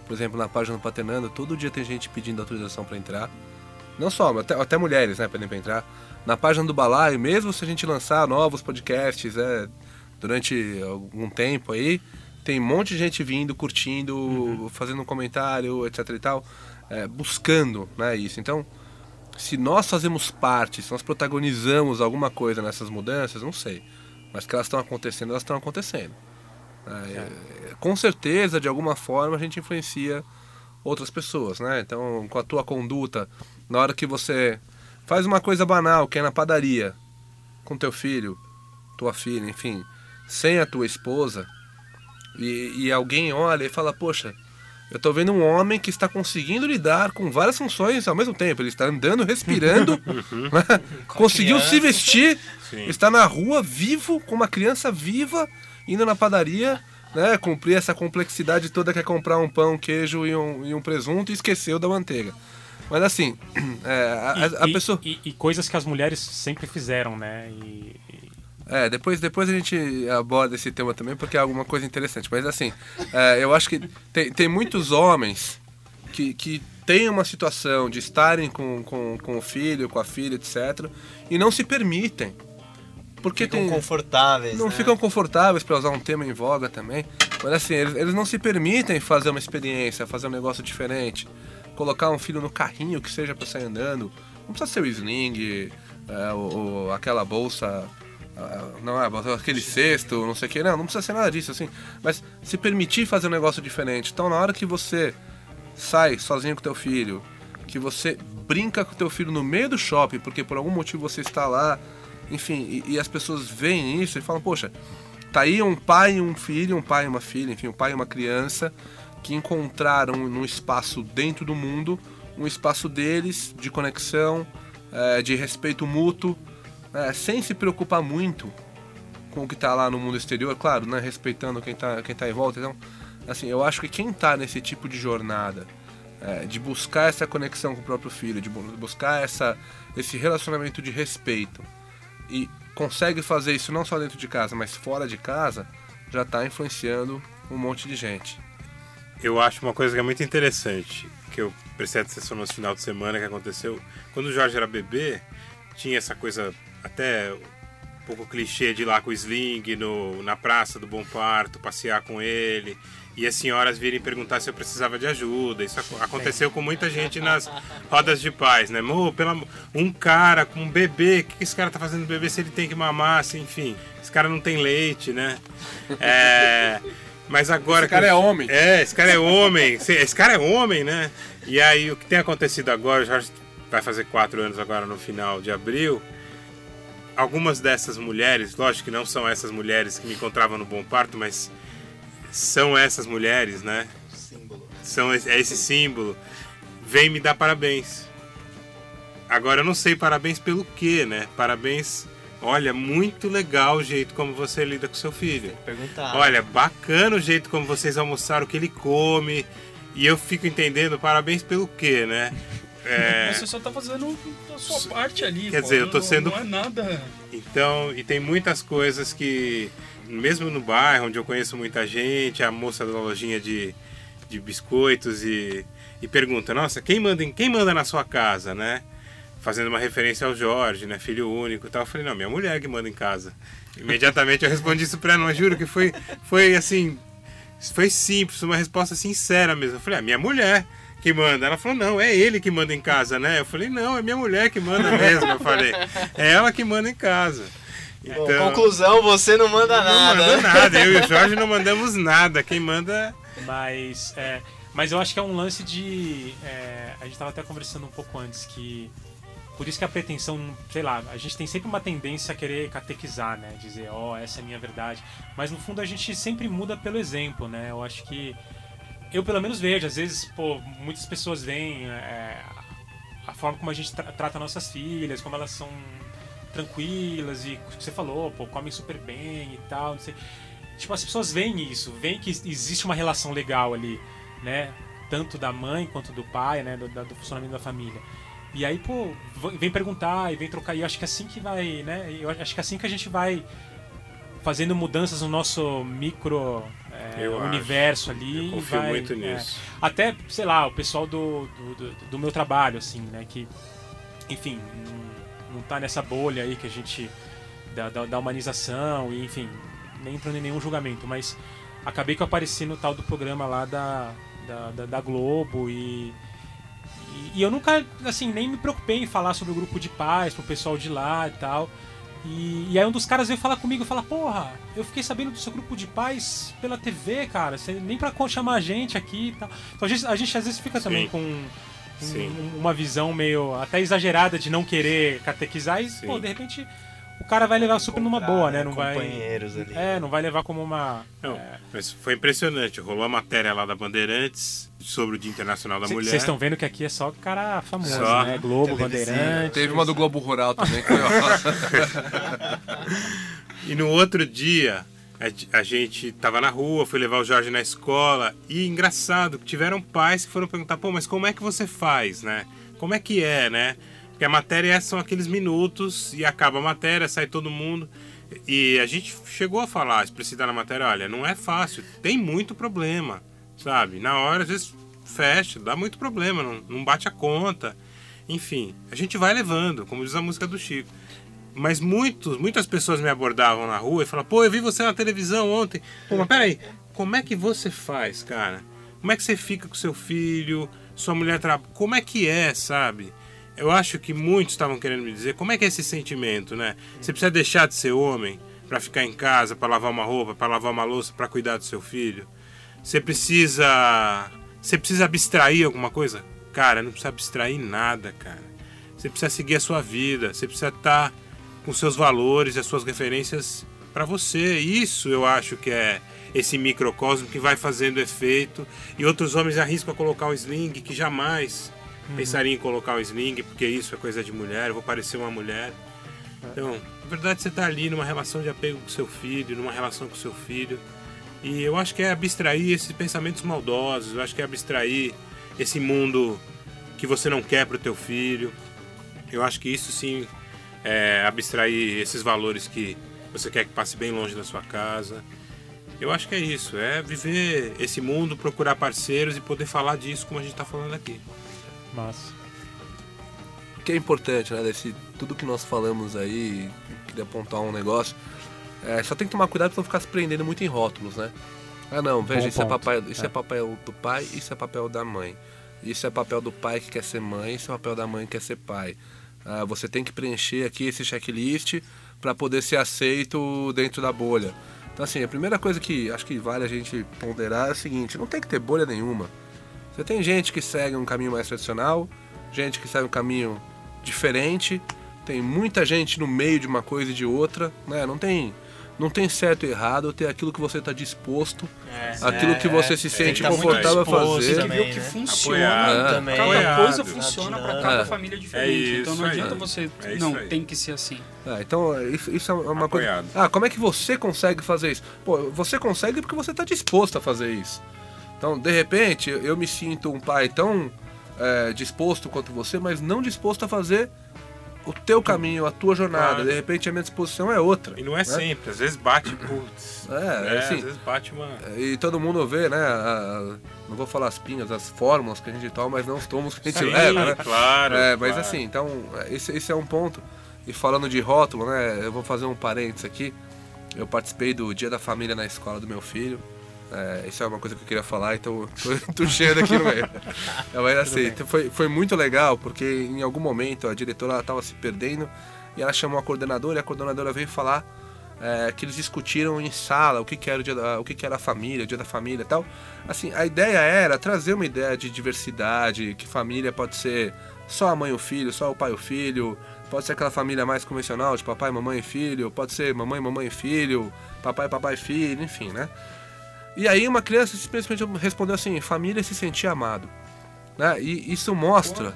por exemplo, na página do Paternando, todo dia tem gente pedindo autorização para entrar. Não só, até, até mulheres, né, pedem para entrar. Na página do Balaio, mesmo se a gente lançar novos podcasts, é, durante algum tempo aí, tem um monte de gente vindo, curtindo, fazendo um comentário, etc e tal, é, buscando, né, isso. Então, se nós fazemos parte, se nós protagonizamos alguma coisa nessas mudanças, não sei. Mas que elas estão acontecendo, elas estão acontecendo. É, é, com certeza, de alguma forma, a gente influencia outras pessoas, né? Então, com a tua conduta, na hora que você faz uma coisa banal, que é na padaria, com teu filho, tua filha, enfim, sem a tua esposa, e, e alguém olha e fala, poxa, eu tô vendo um homem que está conseguindo lidar com várias funções ao mesmo tempo. Ele está andando, respirando, né? conseguiu se vestir, Sim. está na rua vivo, com uma criança viva, indo na padaria, né? Cumprir essa complexidade toda que é comprar um pão, queijo e um, e um presunto e esqueceu da manteiga. Mas assim, é, a, a- a e, pessoa. e- e coisas que as mulheres sempre fizeram, né? E, e- É, depois, depois a gente aborda esse tema também, porque é alguma coisa interessante. Mas assim, é, eu acho que tem, tem muitos homens que, que têm uma situação de estarem com, com, com o filho, com a filha, etc., e não se permitem. Porque Ficam tem, confortáveis. não né? ficam confortáveis para usar um tema em voga também. Mas assim, eles, eles não se permitem fazer uma experiência, fazer um negócio diferente. Colocar um filho no carrinho que seja para sair andando. Não precisa ser o sling, é, o, o- aquela bolsa. Não é, aquele cesto, não sei o que, não, não precisa ser nada disso, assim. Mas se permitir fazer um negócio diferente. Então, na hora que você sai sozinho com teu filho, que você brinca com teu filho no meio do shopping, porque por algum motivo você está lá, enfim, e, e as pessoas veem isso e falam, poxa, tá aí um pai e um filho, um pai e uma filha, enfim, um pai e uma criança que encontraram num espaço dentro do mundo, um espaço deles de conexão, eh, de respeito mútuo, eh, sem se preocupar muito com o que tá lá no mundo exterior, claro, né, respeitando quem tá, quem tá em volta. Então, assim, eu acho que quem tá nesse tipo de jornada, é, de buscar essa conexão com o próprio filho, de bu- buscar essa, esse relacionamento de respeito e consegue fazer isso não só dentro de casa, mas fora de casa, já tá influenciando um monte de gente. Eu acho uma coisa que é muito interessante, que eu prestei atenção no final de semana que aconteceu. Quando o Jorge era bebê, tinha essa coisa até um pouco clichê de ir lá com o sling no, na praça do Bom Parto, passear com ele. E as senhoras virem perguntar se eu precisava de ajuda. Isso ac- aconteceu com muita gente nas rodas de paz, né? Mo, pela, um cara com um bebê, o que esse cara tá fazendo no bebê se ele tem que mamar, assim, enfim. Esse cara não tem leite, né? É, mas agora. Esse cara que- é homem. É, esse cara é homem. Esse- Esse cara é homem, né? E aí o que tem acontecido agora, o Jorge vai fazer quatro anos agora no final de abril. Algumas dessas mulheres, lógico que não são essas mulheres que me encontravam no Bom Parto, mas são essas mulheres, né? Símbolo. São esse- é esse símbolo. Vem me dar parabéns. Agora eu não sei parabéns pelo quê, né? Parabéns. Olha, muito legal o jeito como você lida com seu filho. Perguntar. Olha, bacana o jeito como vocês almoçaram, o que ele come. E eu fico entendendo, parabéns pelo quê, né? É, Você só tá fazendo a sua parte ali. Quer pô. dizer, eu tô Não- sendo- Não é nada. então, e tem muitas coisas que, mesmo no bairro, onde eu conheço muita gente, a moça da lojinha de, de biscoitos e, e pergunta, nossa, quem manda, em- quem manda na sua casa, né? Fazendo uma referência ao Jorge, né? Filho único e tal. Eu falei, não, minha mulher que manda em casa. Imediatamente eu respondi isso pra ela, juro que foi, foi assim, foi simples, uma resposta sincera mesmo. Eu falei, ah, minha mulher que manda. Ela falou, não, é ele que manda em casa, né? Eu falei, não, é minha mulher que manda mesmo. Eu falei, é ela que manda em casa. Bom, conclusão, você não manda não nada. manda nada. Eu e o Jorge não mandamos nada. Quem manda Mas, é, mas eu acho que é um lance de. é, a gente estava até conversando um pouco antes que. Por isso que a pretensão, sei lá, a gente tem sempre uma tendência a querer catequizar, né? Dizer, ó, essa é a minha verdade. Mas no fundo a gente sempre muda pelo exemplo, né? Eu acho que. Eu pelo menos vejo, às vezes, pô, muitas pessoas veem é, a forma como a gente tra- trata nossas filhas, como elas são tranquilas e o que você falou, pô, comem super bem e tal, não sei. Tipo, as pessoas veem isso, veem que existe uma relação legal ali, né? Tanto da mãe quanto do pai, né? Do, do funcionamento da família. E aí, pô, vem perguntar e vem trocar. E eu acho que é assim que vai, né? Eu acho que é assim que a gente vai fazendo mudanças no nosso micro é, acho. universo ali. Eu confio vai, muito é, nisso. até, sei lá, o pessoal do, do, do- do meu trabalho, assim, né? Que, enfim, não, tá nessa bolha aí que a gente. Da, da, da humanização, e enfim, nem entrando em nenhum julgamento, mas acabei que eu apareci no tal do programa lá da, da, da, da Globo e, e. e eu nunca, assim, nem me preocupei em falar sobre o grupo de paz pro pessoal de lá e tal. E, e aí um dos caras veio falar comigo e falar, porra, eu fiquei sabendo do seu grupo de pais pela TV, cara. Você nem pra chamar a gente aqui e tal. Então a gente, a gente às vezes fica também Sim. com um- Sim. uma visão meio até exagerada de não querer catequizar e, Sim. pô, de repente o cara vai levar super numa boa, né? Não vai. Companheiros ali. É, não vai levar como uma. Não, é, mas foi impressionante. Rolou a matéria lá da Bandeirantes sobre o Dia Internacional da Mulher. Vocês estão vendo que aqui é só cara famoso, Só. né? Globo. Bandeirantes. Teve uma do Globo Rural também, que foi. E no outro dia, a, gente tava na rua, fui levar o Jorge na escola. E engraçado, tiveram pais que foram perguntar: pô, mas como é que você faz, né? Como é que é, né? Porque a matéria é- são aqueles minutos e acaba a matéria, sai todo mundo. E a gente chegou a falar, explicitar na matéria: olha, não é fácil, tem muito problema, sabe? Na hora, às vezes, fecha, dá muito problema, não, não bate a conta. Enfim, a gente vai levando, como diz a música do Chico. Mas muitos, muitas pessoas me abordavam na rua e falavam, pô, eu vi você na televisão ontem. Pô, mas peraí, como é que você faz, cara? Como é que você fica com seu filho, sua mulher trabalha? Como é que é, sabe? Eu acho que muitos estavam querendo me dizer como é que é esse sentimento, né? Você precisa deixar de ser homem para ficar em casa, para lavar uma roupa, para lavar uma louça, para cuidar do seu filho. Você precisa, você precisa abstrair alguma coisa? Cara, não precisa abstrair nada, cara. Você precisa seguir a sua vida, você precisa estar com seus valores e as suas referências para você. Isso eu acho que é esse microcosmo que vai fazendo efeito. E outros homens arriscam a colocar o sling que jamais pensariam em colocar o sling, porque isso é coisa de mulher, eu vou parecer uma mulher. Então, na verdade, você está ali numa relação de apego com seu filho, numa relação com seu filho. E eu acho que é abstrair esses pensamentos maldosos, eu acho que é abstrair esse mundo que você não quer para o teu filho. Eu acho que isso sim é abstrair esses valores que você quer que passe bem longe da sua casa. Eu acho que é isso, é viver esse mundo, procurar parceiros e poder falar disso como a gente está falando aqui. Massa. O que é importante, né? Desse, tudo que nós falamos aí, queria apontar um negócio. É, só tem que tomar cuidado pra não ficar se prendendo muito em rótulos, né? Ah não, veja, Bom isso, é papai, isso é. É. papel do pai, isso é papel da mãe. Isso é papel do pai que quer ser mãe, isso é papel da mãe que quer ser pai. Ah, você tem que preencher aqui esse checklist para poder ser aceito dentro da bolha. Então assim, a primeira coisa que acho que vale a gente ponderar é o seguinte, não tem que ter bolha nenhuma. Você tem gente que segue um caminho mais tradicional, gente que segue um caminho diferente, tem muita gente no meio de uma coisa e de outra, né? Não tem, não tem certo e errado, tem aquilo que você está disposto, aquilo que você se sente tá confortável a fazer. Tem que ver o que né? funciona. Apoiado. É. também. Cada Apoiado. coisa funciona para cada É. família diferente. É então não aí. adianta você. É não, aí. tem que ser assim. Ah, então isso, isso é uma coisa. Apoiado. Ah, como é que você consegue fazer isso? Pô, você consegue porque você está disposto a fazer isso. Então, de repente, eu eu me sinto um pai tão é, disposto quanto você, mas não disposto a fazer o teu caminho, a tua jornada. Claro. De repente, a minha disposição é outra. E não é né? sempre, às vezes bate, putz. É, assim, às vezes bate uma. E todo mundo vê, né? a- não vou falar as pinhas, as fórmulas que a gente toma, mas não os tomos que a gente Sim, leva, né? claro. É, mas claro. assim, então, esse, esse é um ponto. E falando de rótulo, né? Eu vou fazer um parênteses aqui. Eu participei do Dia da Família na escola do meu filho. É, isso é uma coisa que eu queria falar, então tô entuchando aqui no meio. É, Mas assim, foi, foi muito legal, porque em algum momento a diretora estava se perdendo e ela chamou a coordenadora e a coordenadora veio falar é, que eles discutiram em sala o que, que era o, dia da, o que, que era a família, o dia da família e tal. Assim, a ideia era trazer uma ideia de diversidade, que família pode ser só a mãe e o filho, só o pai e o filho, pode ser aquela família mais convencional, de papai, mamãe e filho, pode ser mamãe, mamãe e filho, papai, papai e filho, enfim, né? E aí uma criança simplesmente respondeu assim, família se sentir amado. Né? E isso mostra,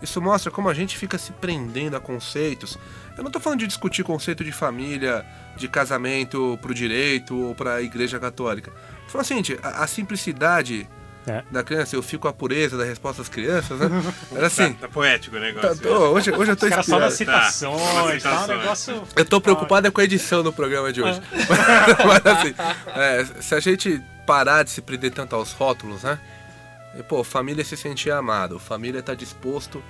isso mostra como a gente fica se prendendo a conceitos. Eu não tô falando de discutir conceito de família, de casamento pro direito ou pra igreja católica. Falando assim, a, a simplicidade É. da criança, eu fico com a pureza da resposta das crianças, né? Era assim. Tá, tá poético o tá- negócio. tô- hoje, hoje eu tô Os caras só inspirado. das citações, Tá, tá, um citações. negócio. Eu tô preocupado é com a edição do programa de hoje. Mas assim, é, se a gente parar de se prender tanto aos rótulos, né? E, pô, família é se sentir amado. Família tá disposto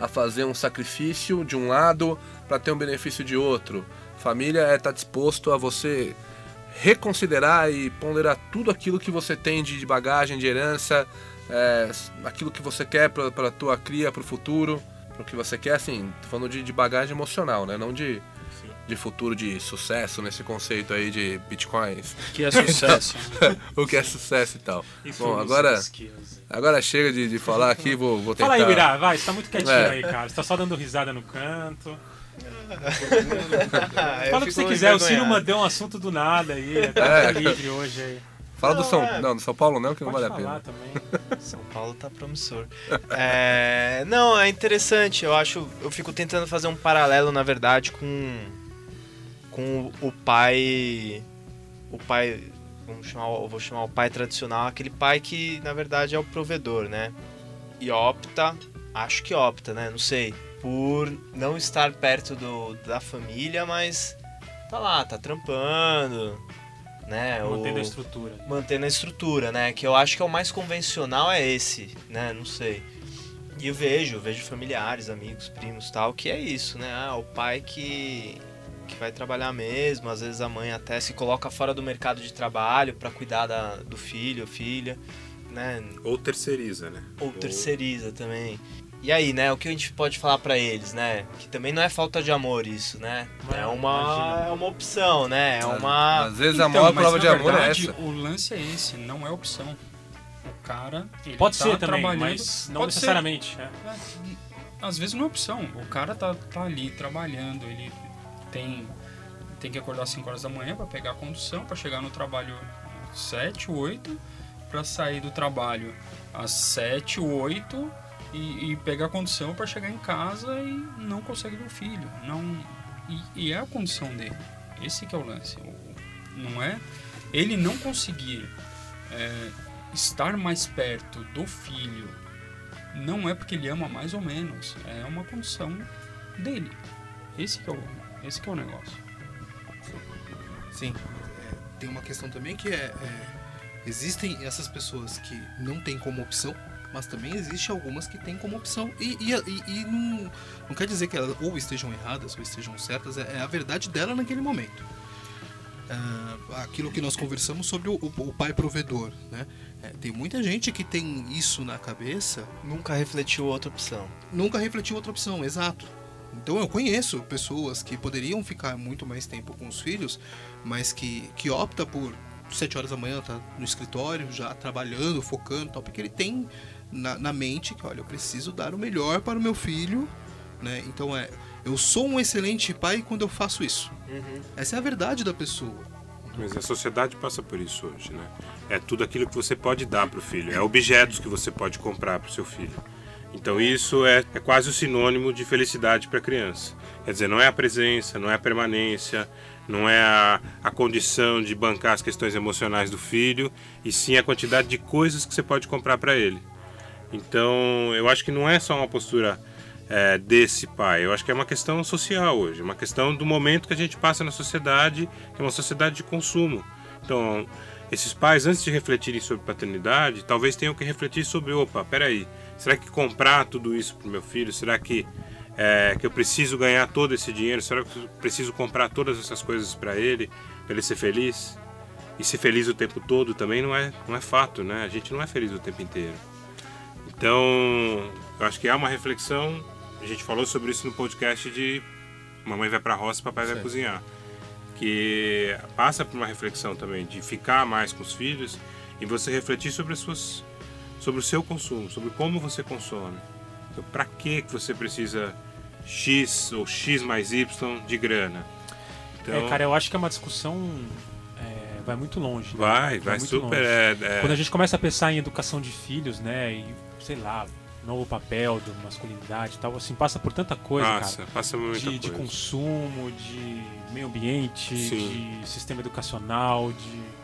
a fazer um sacrifício de um lado para ter um benefício de outro. Família é estar disposto a você reconsiderar e ponderar tudo aquilo que você tem de bagagem, de herança, é, aquilo que você quer para a tua cria, para o futuro, para o que você quer, assim, tô falando de, de bagagem emocional, né? Não de, de de futuro de sucesso nesse conceito aí de bitcoins. Que é sucesso. o que é sucesso e tal. Bom, Information agora, agora chega de, de falar aqui, vou, vou tentar. Fala aí, Birá, vai, você tá muito quietinho É. aí, cara. Você tá só dando risada no canto. Fala o que você quiser, o Ciro mandou um assunto do nada aí. Tá É. livre hoje aí. Fala do Não, São, é. não, do São Paulo não, que não vale a pena. também. São Paulo tá promissor. É, não, é interessante. Eu acho, eu fico tentando fazer um paralelo, na verdade, com com o pai, o pai, vamos chamar, eu vou chamar o pai tradicional, aquele pai que na verdade é o provedor, né? E opta, acho que opta, né? Não sei, por não estar perto do, da família, mas tá lá, tá trampando, né? Mantendo a O- estrutura. mantendo a estrutura, né? Que eu acho que é o mais convencional é esse, né? Não sei. E eu vejo, eu vejo familiares, amigos, primos, tal, que é isso, né? Ah, o pai que que vai trabalhar mesmo, às vezes a mãe até se coloca fora do mercado de trabalho para cuidar da, do filho, filha, né? Ou terceiriza, né? Ou terceiriza também. E aí, né? O que a gente pode falar pra eles, né? Que também não é falta de amor isso, né? É uma, Imagina. é uma opção, né? É uma Às vezes a Então, maior prova de amor verdade, é essa. O lance é esse, não é opção. O cara. Ele Pode tá ser também, trabalhando- mas não Pode necessariamente. é. É, às vezes não é opção. O cara tá, tá ali trabalhando, ele tem, tem que acordar às 5 horas da manhã para pegar a condução, para chegar no trabalho às 7, 8, para sair do trabalho às 7, 8 e, e pegar a condução para chegar em casa e não consegue ver o filho. Não, e, e é a condição dele. Esse que é o lance. Não é ele não conseguir é, estar mais perto do filho não é porque ele ama mais ou menos, é uma condição dele. Esse que é o, esse que é o negócio. Sim. É, tem uma questão também que é, é, Existem essas pessoas que não têm como opção, mas também existe algumas que têm como opção. E, e, e- e não, não quer dizer que elas ou estejam erradas ou estejam certas, é, é a verdade dela naquele momento. Ah, aquilo que nós conversamos sobre o, o- o pai provedor, né? É, tem muita gente que tem isso na cabeça nunca refletiu outra opção. nunca refletiu outra opção, exato. Então eu conheço pessoas que poderiam ficar muito mais tempo com os filhos, mas que, que opta por sete horas da manhã tá no escritório, já trabalhando, focando tal, porque ele tem na, na mente que, olha, eu preciso dar o melhor para o meu filho, né? Então é, eu sou um excelente pai quando eu faço isso. Essa é a verdade da pessoa. Mas a sociedade passa por isso hoje, né? É tudo aquilo que você pode dar para o filho, é objetos que você pode comprar para o seu filho. Então isso é, é quase o sinônimo de felicidade para a criança. Quer dizer, não é a presença, não é a permanência, não é a, a condição de bancar as questões emocionais do filho, e sim a quantidade de coisas que você pode comprar para ele. Então eu acho que não é só uma postura é, desse pai, eu acho que é uma questão social hoje, uma questão do momento que a gente passa na sociedade, que é uma sociedade de consumo. Então, esses pais, antes de refletirem sobre paternidade, talvez tenham que refletir sobre: opa, peraí, será que comprar tudo isso para meu filho? Será que, é, que eu preciso ganhar todo esse dinheiro? Será que eu preciso comprar todas essas coisas para ele, para ele ser feliz? E ser feliz o tempo todo também não é, não é fato, né? A gente não é feliz o tempo inteiro. Então, eu acho que há uma reflexão. A gente falou sobre isso no podcast de Mamãe vai para a roça, papai vai Certo. cozinhar. Que passa por uma reflexão também de ficar mais com os filhos e você refletir sobre as suas sobre o seu consumo, sobre como você consome. Então, para que você precisa X ou X mais Y de grana? Então, É, cara, eu acho que é uma discussão. é, vai muito longe. né? vai, vai muito super. é, é, Quando a gente começa a pensar em educação de filhos, né? E, sei lá, novo papel de masculinidade e tal, assim, passa por tanta coisa, passa, cara. passa muita De, de coisa. consumo, de meio ambiente, Sim. de sistema educacional, de.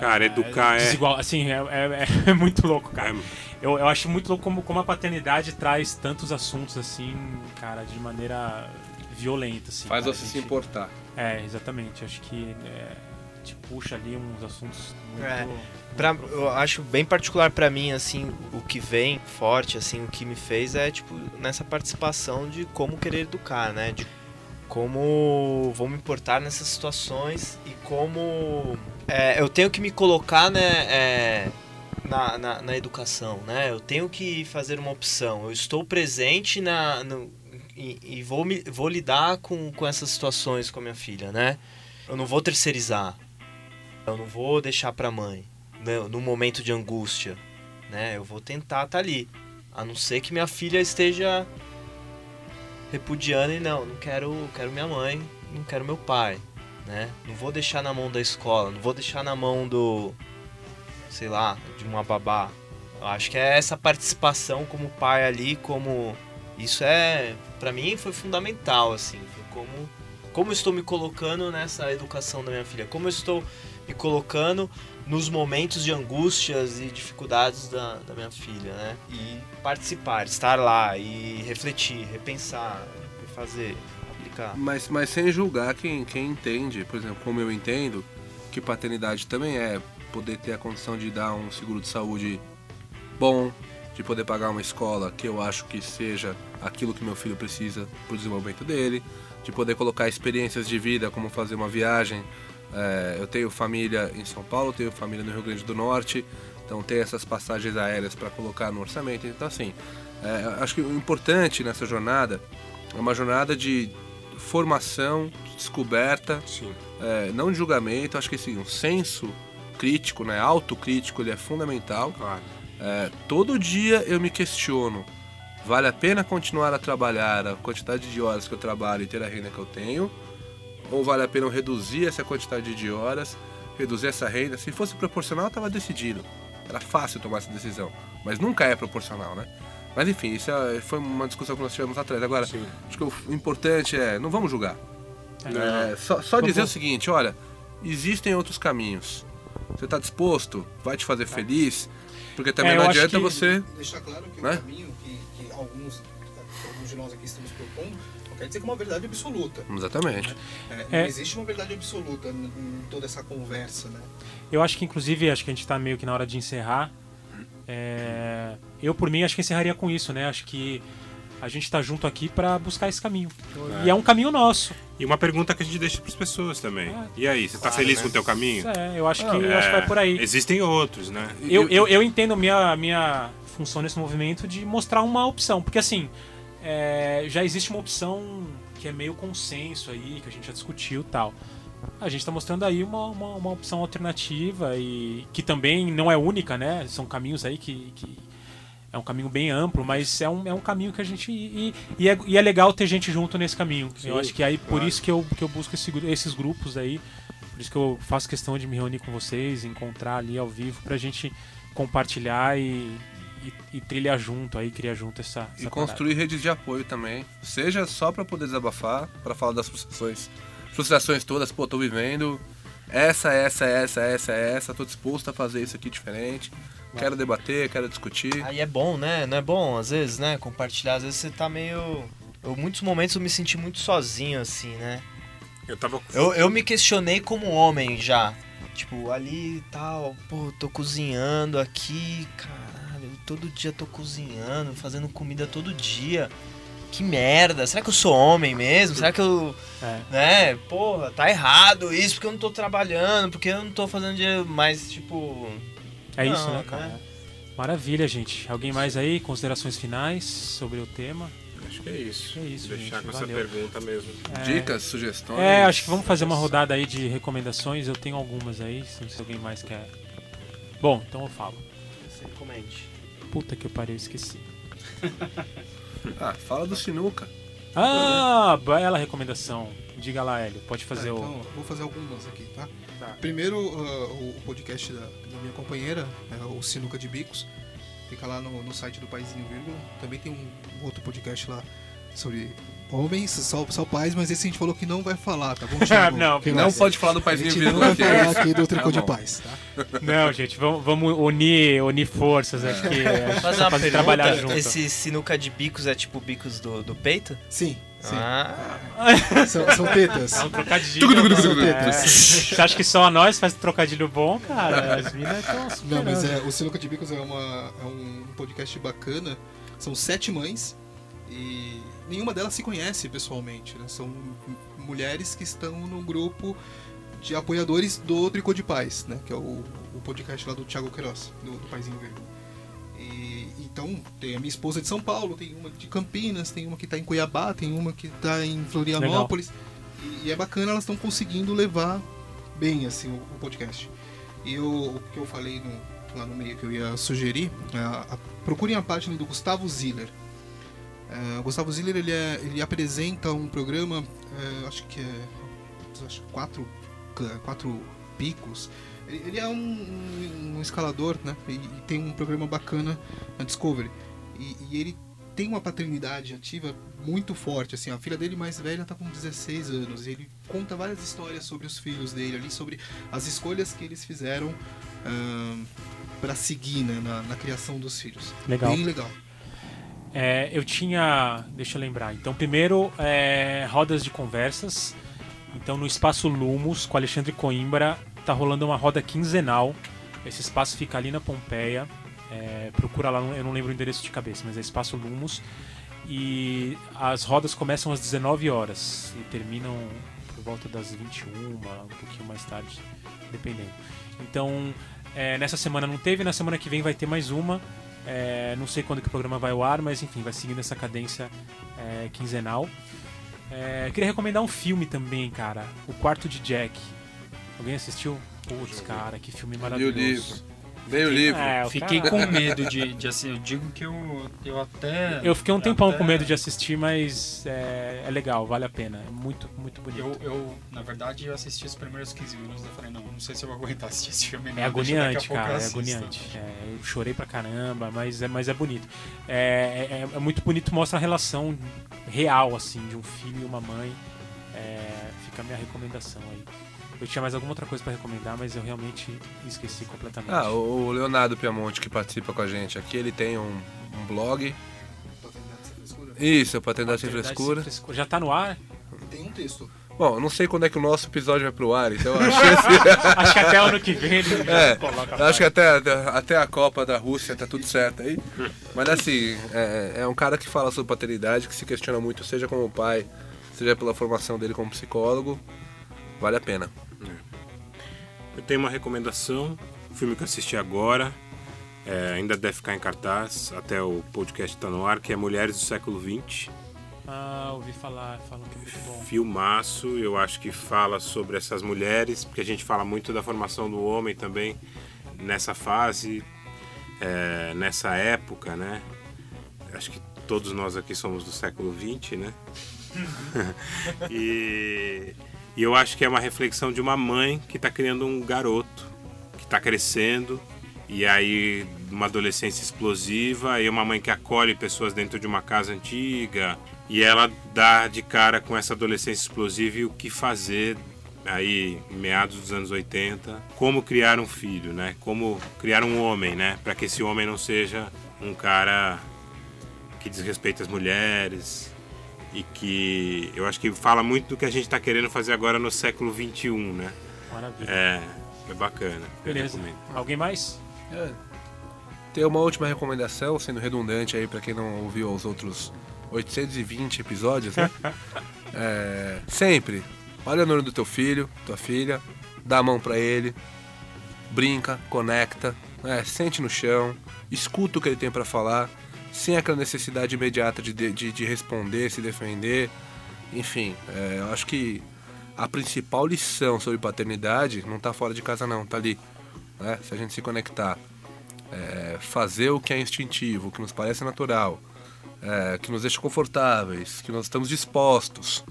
Cara, educar é- Desigual, assim, é, é- é muito louco, cara. É, Eu, eu acho muito louco como, como a paternidade traz tantos assuntos, assim, cara, de maneira violenta, assim. Faz cara. você A se gente- importar. É, exatamente. Acho que é, te puxa ali uns assuntos muito. É. Pra, eu acho bem particular pra mim, assim, o que vem forte, assim, o que me fez é, tipo, nessa participação de como querer educar, né? De como vou me importar nessas situações e como é, eu tenho que me colocar, né, é, na, na, na educação, né? Eu tenho que fazer uma opção. Eu estou presente na, no, e, e vou, me, vou lidar com, com essas situações com a minha filha, né? Eu não vou terceirizar. Eu não vou deixar pra mãe. No, no momento de angústia, né? Eu vou tentar estar tá ali. A não ser que minha filha esteja repudiando e não, não quero, quero minha mãe, não quero meu pai, né? Não vou deixar na mão da escola, não vou deixar na mão do sei lá, de uma babá. Eu acho que é essa participação como pai ali, como isso é, para mim foi fundamental assim, foi como como estou me colocando nessa educação da minha filha, como estou me colocando nos momentos de angústias e dificuldades da, da minha filha, né? E participar, estar lá e refletir, repensar, fazer, aplicar. Mas, mas sem julgar quem, quem entende, por exemplo, como eu entendo, que paternidade também é poder ter a condição de dar um seguro de saúde bom, de poder pagar uma escola que eu acho que seja aquilo que meu filho precisa para o desenvolvimento dele, de poder colocar experiências de vida, como fazer uma viagem. É, eu tenho família em São Paulo, tenho família no Rio Grande do Norte, então tem essas passagens aéreas para colocar no orçamento. Então, assim, é, acho que o importante nessa jornada é uma jornada de formação, descoberta, é, não de julgamento. Acho que assim, um senso crítico, né, autocrítico, ele é fundamental. Claro. É, todo dia eu me questiono: vale a pena continuar a trabalhar a quantidade de horas que eu trabalho e ter a renda que eu tenho? Ou vale a pena reduzir essa quantidade de horas, reduzir essa renda? Se fosse proporcional, estava decidido. Era fácil tomar essa decisão. Mas nunca é proporcional, né? Mas enfim, isso é, foi uma discussão que nós tivemos atrás. Agora, Sim. acho que o importante é, não vamos julgar. É, é só, só dizer o seguinte, olha, existem outros caminhos. Você está disposto? Vai te fazer feliz? Porque também é, não adianta você. Deixar claro que né? o caminho que, que alguns, alguns de nós aqui estamos propondo não quer dizer que é uma verdade absoluta. Exatamente. É, não é. existe uma verdade absoluta em toda essa conversa, né? Eu acho que, inclusive, acho que a gente está meio que na hora de encerrar. É... Eu, por mim, acho que encerraria com isso, né? Acho que a gente está junto aqui para buscar esse caminho. É. E é um caminho nosso. E uma pergunta que a gente deixa para as pessoas também. É. E aí, você está claro, feliz né? com o teu caminho? É, eu acho que, eu acho que vai por aí. Existem outros, né? Eu, eu, eu entendo minha, minha função nesse movimento de mostrar uma opção. Porque assim, é, já existe uma opção que é meio consenso aí, que a gente já discutiu tal. A gente está mostrando aí uma, uma, uma, opção alternativa e que também não é única, né? São caminhos aí que, que é um caminho bem amplo, mas é um, é um caminho que a gente. E, e, é, e é legal ter gente junto nesse caminho. Sim, eu acho que aí por isso que eu, que eu busco esse, esses grupos aí. Por isso que eu faço questão de me reunir com vocês, encontrar ali ao vivo, pra gente compartilhar e, e, e trilhar junto aí, criar junto essa. essa e construir parada. redes de apoio também. Seja só para poder desabafar, para falar das frustrações. Frustrações todas, pô, tô vivendo. Essa, essa, essa, essa, essa, tô disposto a fazer isso aqui diferente quero debater, quero discutir. Aí é bom, né? Não é bom, às vezes, né? Compartilhar. Às vezes você tá meio. Eu, muitos momentos eu me senti muito sozinho, assim, né? Eu tava. Eu, eu me questionei como homem já. Tipo, ali e tal, pô, tô cozinhando aqui, caralho, todo dia tô cozinhando, fazendo comida todo dia. Que merda, será que eu sou homem mesmo? Será que eu. É. Né? Porra, tá errado isso, porque eu não tô trabalhando, porque eu não tô fazendo dinheiro. Mas, tipo, é isso, né, cara? Né? Maravilha, gente. Alguém mais aí? Considerações finais sobre o tema? Acho que é isso. É isso, Deixar gente. com Valeu. essa pergunta mesmo. É... Dicas, sugestões? É, acho que vamos fazer uma rodada aí de recomendações. Eu tenho algumas aí, se alguém mais quer. Bom, então eu falo. Você comente. Puta que eu parei, eu esqueci. ah, fala do Sinuca. Ah, bela recomendação. Diga lá, Hélio. Pode fazer tá, o. Então, vou fazer algumas aqui, tá? tá. Primeiro, uh, o podcast da, da, minha companheira, é o Sinuca de Bicos. Fica lá no, no site do Paizinho Vírgula. Também tem um outro podcast lá sobre homens, só, só pais, mas esse a gente falou que não vai falar, tá bom, Thiago? não, não pode falar do paizinho vírgula. não vai falar aqui do tricô tá de paz, tá? Não, gente, vamos, vamos unir, unir forças, acho que Fazer uma pergunta, trabalhar junto. Esse sinuca de bicos é tipo bicos do, do peito? Sim. Sim. Ah. São, são tetas. É um trocadilho. são tetas. É. Você acha que só a nós faz trocadilho bom, cara? As minas estão Não, mas é, o Sinuca de Bicos é, uma, é um podcast bacana. São sete mães e nenhuma delas se conhece pessoalmente. Né? São mulheres que estão num grupo de apoiadores do Tricô de Paz, né? que é o, o podcast lá do Thiago Queiroz, do, do Paizinho Verde. E, então, tem a minha esposa de São Paulo, tem uma de Campinas, tem uma que está em Cuiabá, tem uma que está em Florianópolis. E, e, é bacana, elas estão conseguindo levar bem assim o, o podcast. E eu, o que eu falei no, lá no meio que eu ia sugerir, a, a, procurem a página do Gustavo Ziller. Uh, Gustavo Ziller ele, é, ele apresenta um programa, uh, acho que é acho, quatro, quatro picos. Ele é um, um, um escalador, né? E, e, tem um programa bacana na Discovery. E, e, ele tem uma paternidade ativa muito forte. Assim, a filha dele mais velha está com 16 anos. E ele conta várias histórias sobre os filhos dele ali, sobre as escolhas que eles fizeram uh, para seguir né, na, na, criação dos filhos. Legal. Bem legal. É, eu tinha. Deixa eu lembrar. Então, primeiro, é, rodas de conversas. Então, no espaço Lumos, com Alexandre Coimbra, tá rolando uma roda quinzenal. Esse espaço fica ali na Pompeia. É, procura lá, eu não lembro o endereço de cabeça, mas é Espaço Lumos. E as rodas começam às 19 horas e terminam por volta das 21, um pouquinho mais tarde, dependendo. Então, é, nessa semana não teve, na semana que vem vai ter mais uma. É, não sei quando que o programa vai ao ar, mas enfim, vai seguindo essa cadência é, quinzenal. É, queria recomendar um filme também, cara. O Quarto de Jack. Alguém assistiu? Putz, cara, que filme maravilhoso. E o livro. Veio o livro. É, fiquei com medo de, de assim, eu digo que eu, eu até. Eu fiquei um tempão até... com medo de assistir, mas é, é, legal, vale a pena. É muito, muito bonito. Eu, eu, na verdade, eu assisti os primeiros 15 minutos e falei, não, não sei se eu vou aguentar assistir esse filme. Não, é agoniante, cara, é agoniante. É, eu chorei pra caramba, mas é, mas é bonito. É, é, é, muito bonito, mostra a relação real, assim, de um filho e uma mãe. É, fica a minha recomendação aí. Eu tinha mais alguma outra coisa para recomendar, mas eu realmente esqueci completamente. Ah, o Leonardo Piamonte que participa com a gente aqui, ele tem um, um blog. Isso, Paternidade Sem Frescura. Sem frescura. Já tá no ar? Tem um texto. Bom, não sei quando é que o nosso episódio vai pro ar, então acho que... acho que até o ano que vem ele é, coloca Acho que até, até a Copa da Rússia tá tudo certo aí. Mas assim, é, é um cara que fala sobre paternidade, que se questiona muito, seja como pai, seja pela formação dele como psicólogo. Vale a pena. Eu tenho uma recomendação, um filme que eu assisti agora, é, ainda deve ficar em cartaz, até o podcast está no ar, que é Mulheres do Século XX. Ah, ouvi falar, falam que é muito bom. Filmaço, eu acho que fala sobre essas mulheres, porque a gente fala muito da formação do homem também nessa fase, é, nessa época, né? Acho que todos nós aqui somos do século XX, né? e e eu acho que é uma reflexão de uma mãe que está criando um garoto que está crescendo e aí uma adolescência explosiva e uma mãe que acolhe pessoas dentro de uma casa antiga e ela dá de cara com essa adolescência explosiva e o que fazer aí meados dos anos 80 como criar um filho né? Como criar um homem né? Para que esse homem não seja um cara que desrespeita as mulheres e que eu acho que fala muito do que a gente está querendo fazer agora no século 21, né? Maravilha. É, é bacana. Beleza. Alguém mais? É. Tem uma última recomendação, sendo redundante aí para quem não ouviu os outros 820 episódios, né? é, sempre, olha no olho do teu filho, tua filha, dá a mão para ele, brinca, conecta, é, sente no chão, escuta o que ele tem para falar sem aquela necessidade imediata de, de, de responder, se defender. Enfim, é, eu acho que a principal lição sobre paternidade não está fora de casa não, está ali. Né? Se a gente se conectar, é, fazer o que é instintivo, o que nos parece natural, é, que nos deixa confortáveis, que nós estamos dispostos,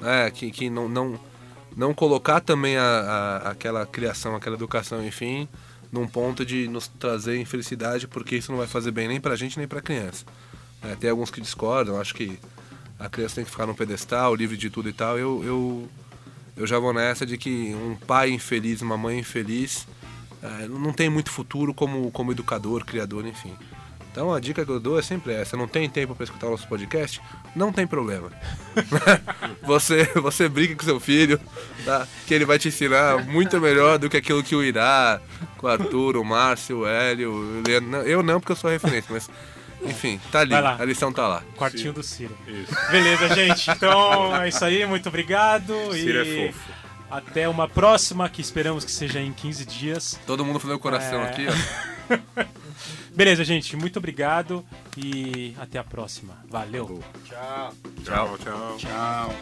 né? que, que não, não, não colocar também a, a, aquela criação, aquela educação, enfim, num ponto de nos trazer infelicidade, porque isso não vai fazer bem nem pra gente nem pra criança. É, tem alguns que discordam, acho que a criança tem que ficar no pedestal, livre de tudo e tal. Eu, eu, eu já vou nessa de que um pai infeliz, uma mãe infeliz, é, não tem muito futuro como, como educador, criador, enfim. Então a dica que eu dou é sempre essa: não tem tempo para escutar o nosso podcast? Não tem problema. você, você briga com seu filho, tá? que ele vai te ensinar muito melhor do que aquilo que o Irá, o Arthur, o Márcio, o Hélio, o Leandro. Eu não, porque eu sou referência, mas. Enfim, tá ali, a lição tá lá. Quartinho Ciro. do Ciro. Isso. Beleza, gente. Então é isso aí, muito obrigado. Ciro e... é fofo. Até uma próxima, que esperamos que seja em 15 dias. Todo mundo fazendo o coração é... aqui, ó. Beleza, gente. Muito obrigado e até a próxima. Valeu. Tchau. Tchau, tchau. Tchau.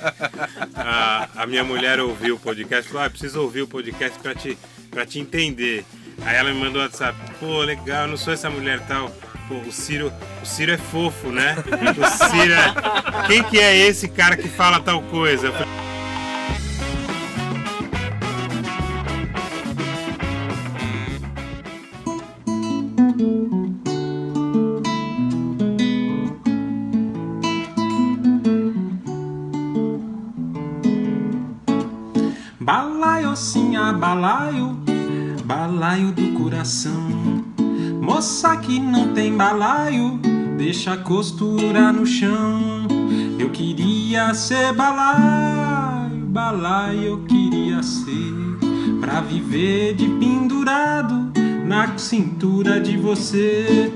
A, a minha mulher ouviu o podcast e falou: ah, preciso ouvir o podcast pra te, pra te entender. Aí ela me mandou WhatsApp: pô, legal, eu não sou essa mulher tal. Pô, o Ciro, o Ciro é fofo, né? O Ciro é... Quem que é esse cara que fala tal coisa? Eu falei, Balaio sim, balaio, balaio do coração. Moça que não tem balaio, deixa a costura no chão. Eu queria ser balaio, balaio eu queria ser. Pra viver de pendurado na cintura de você.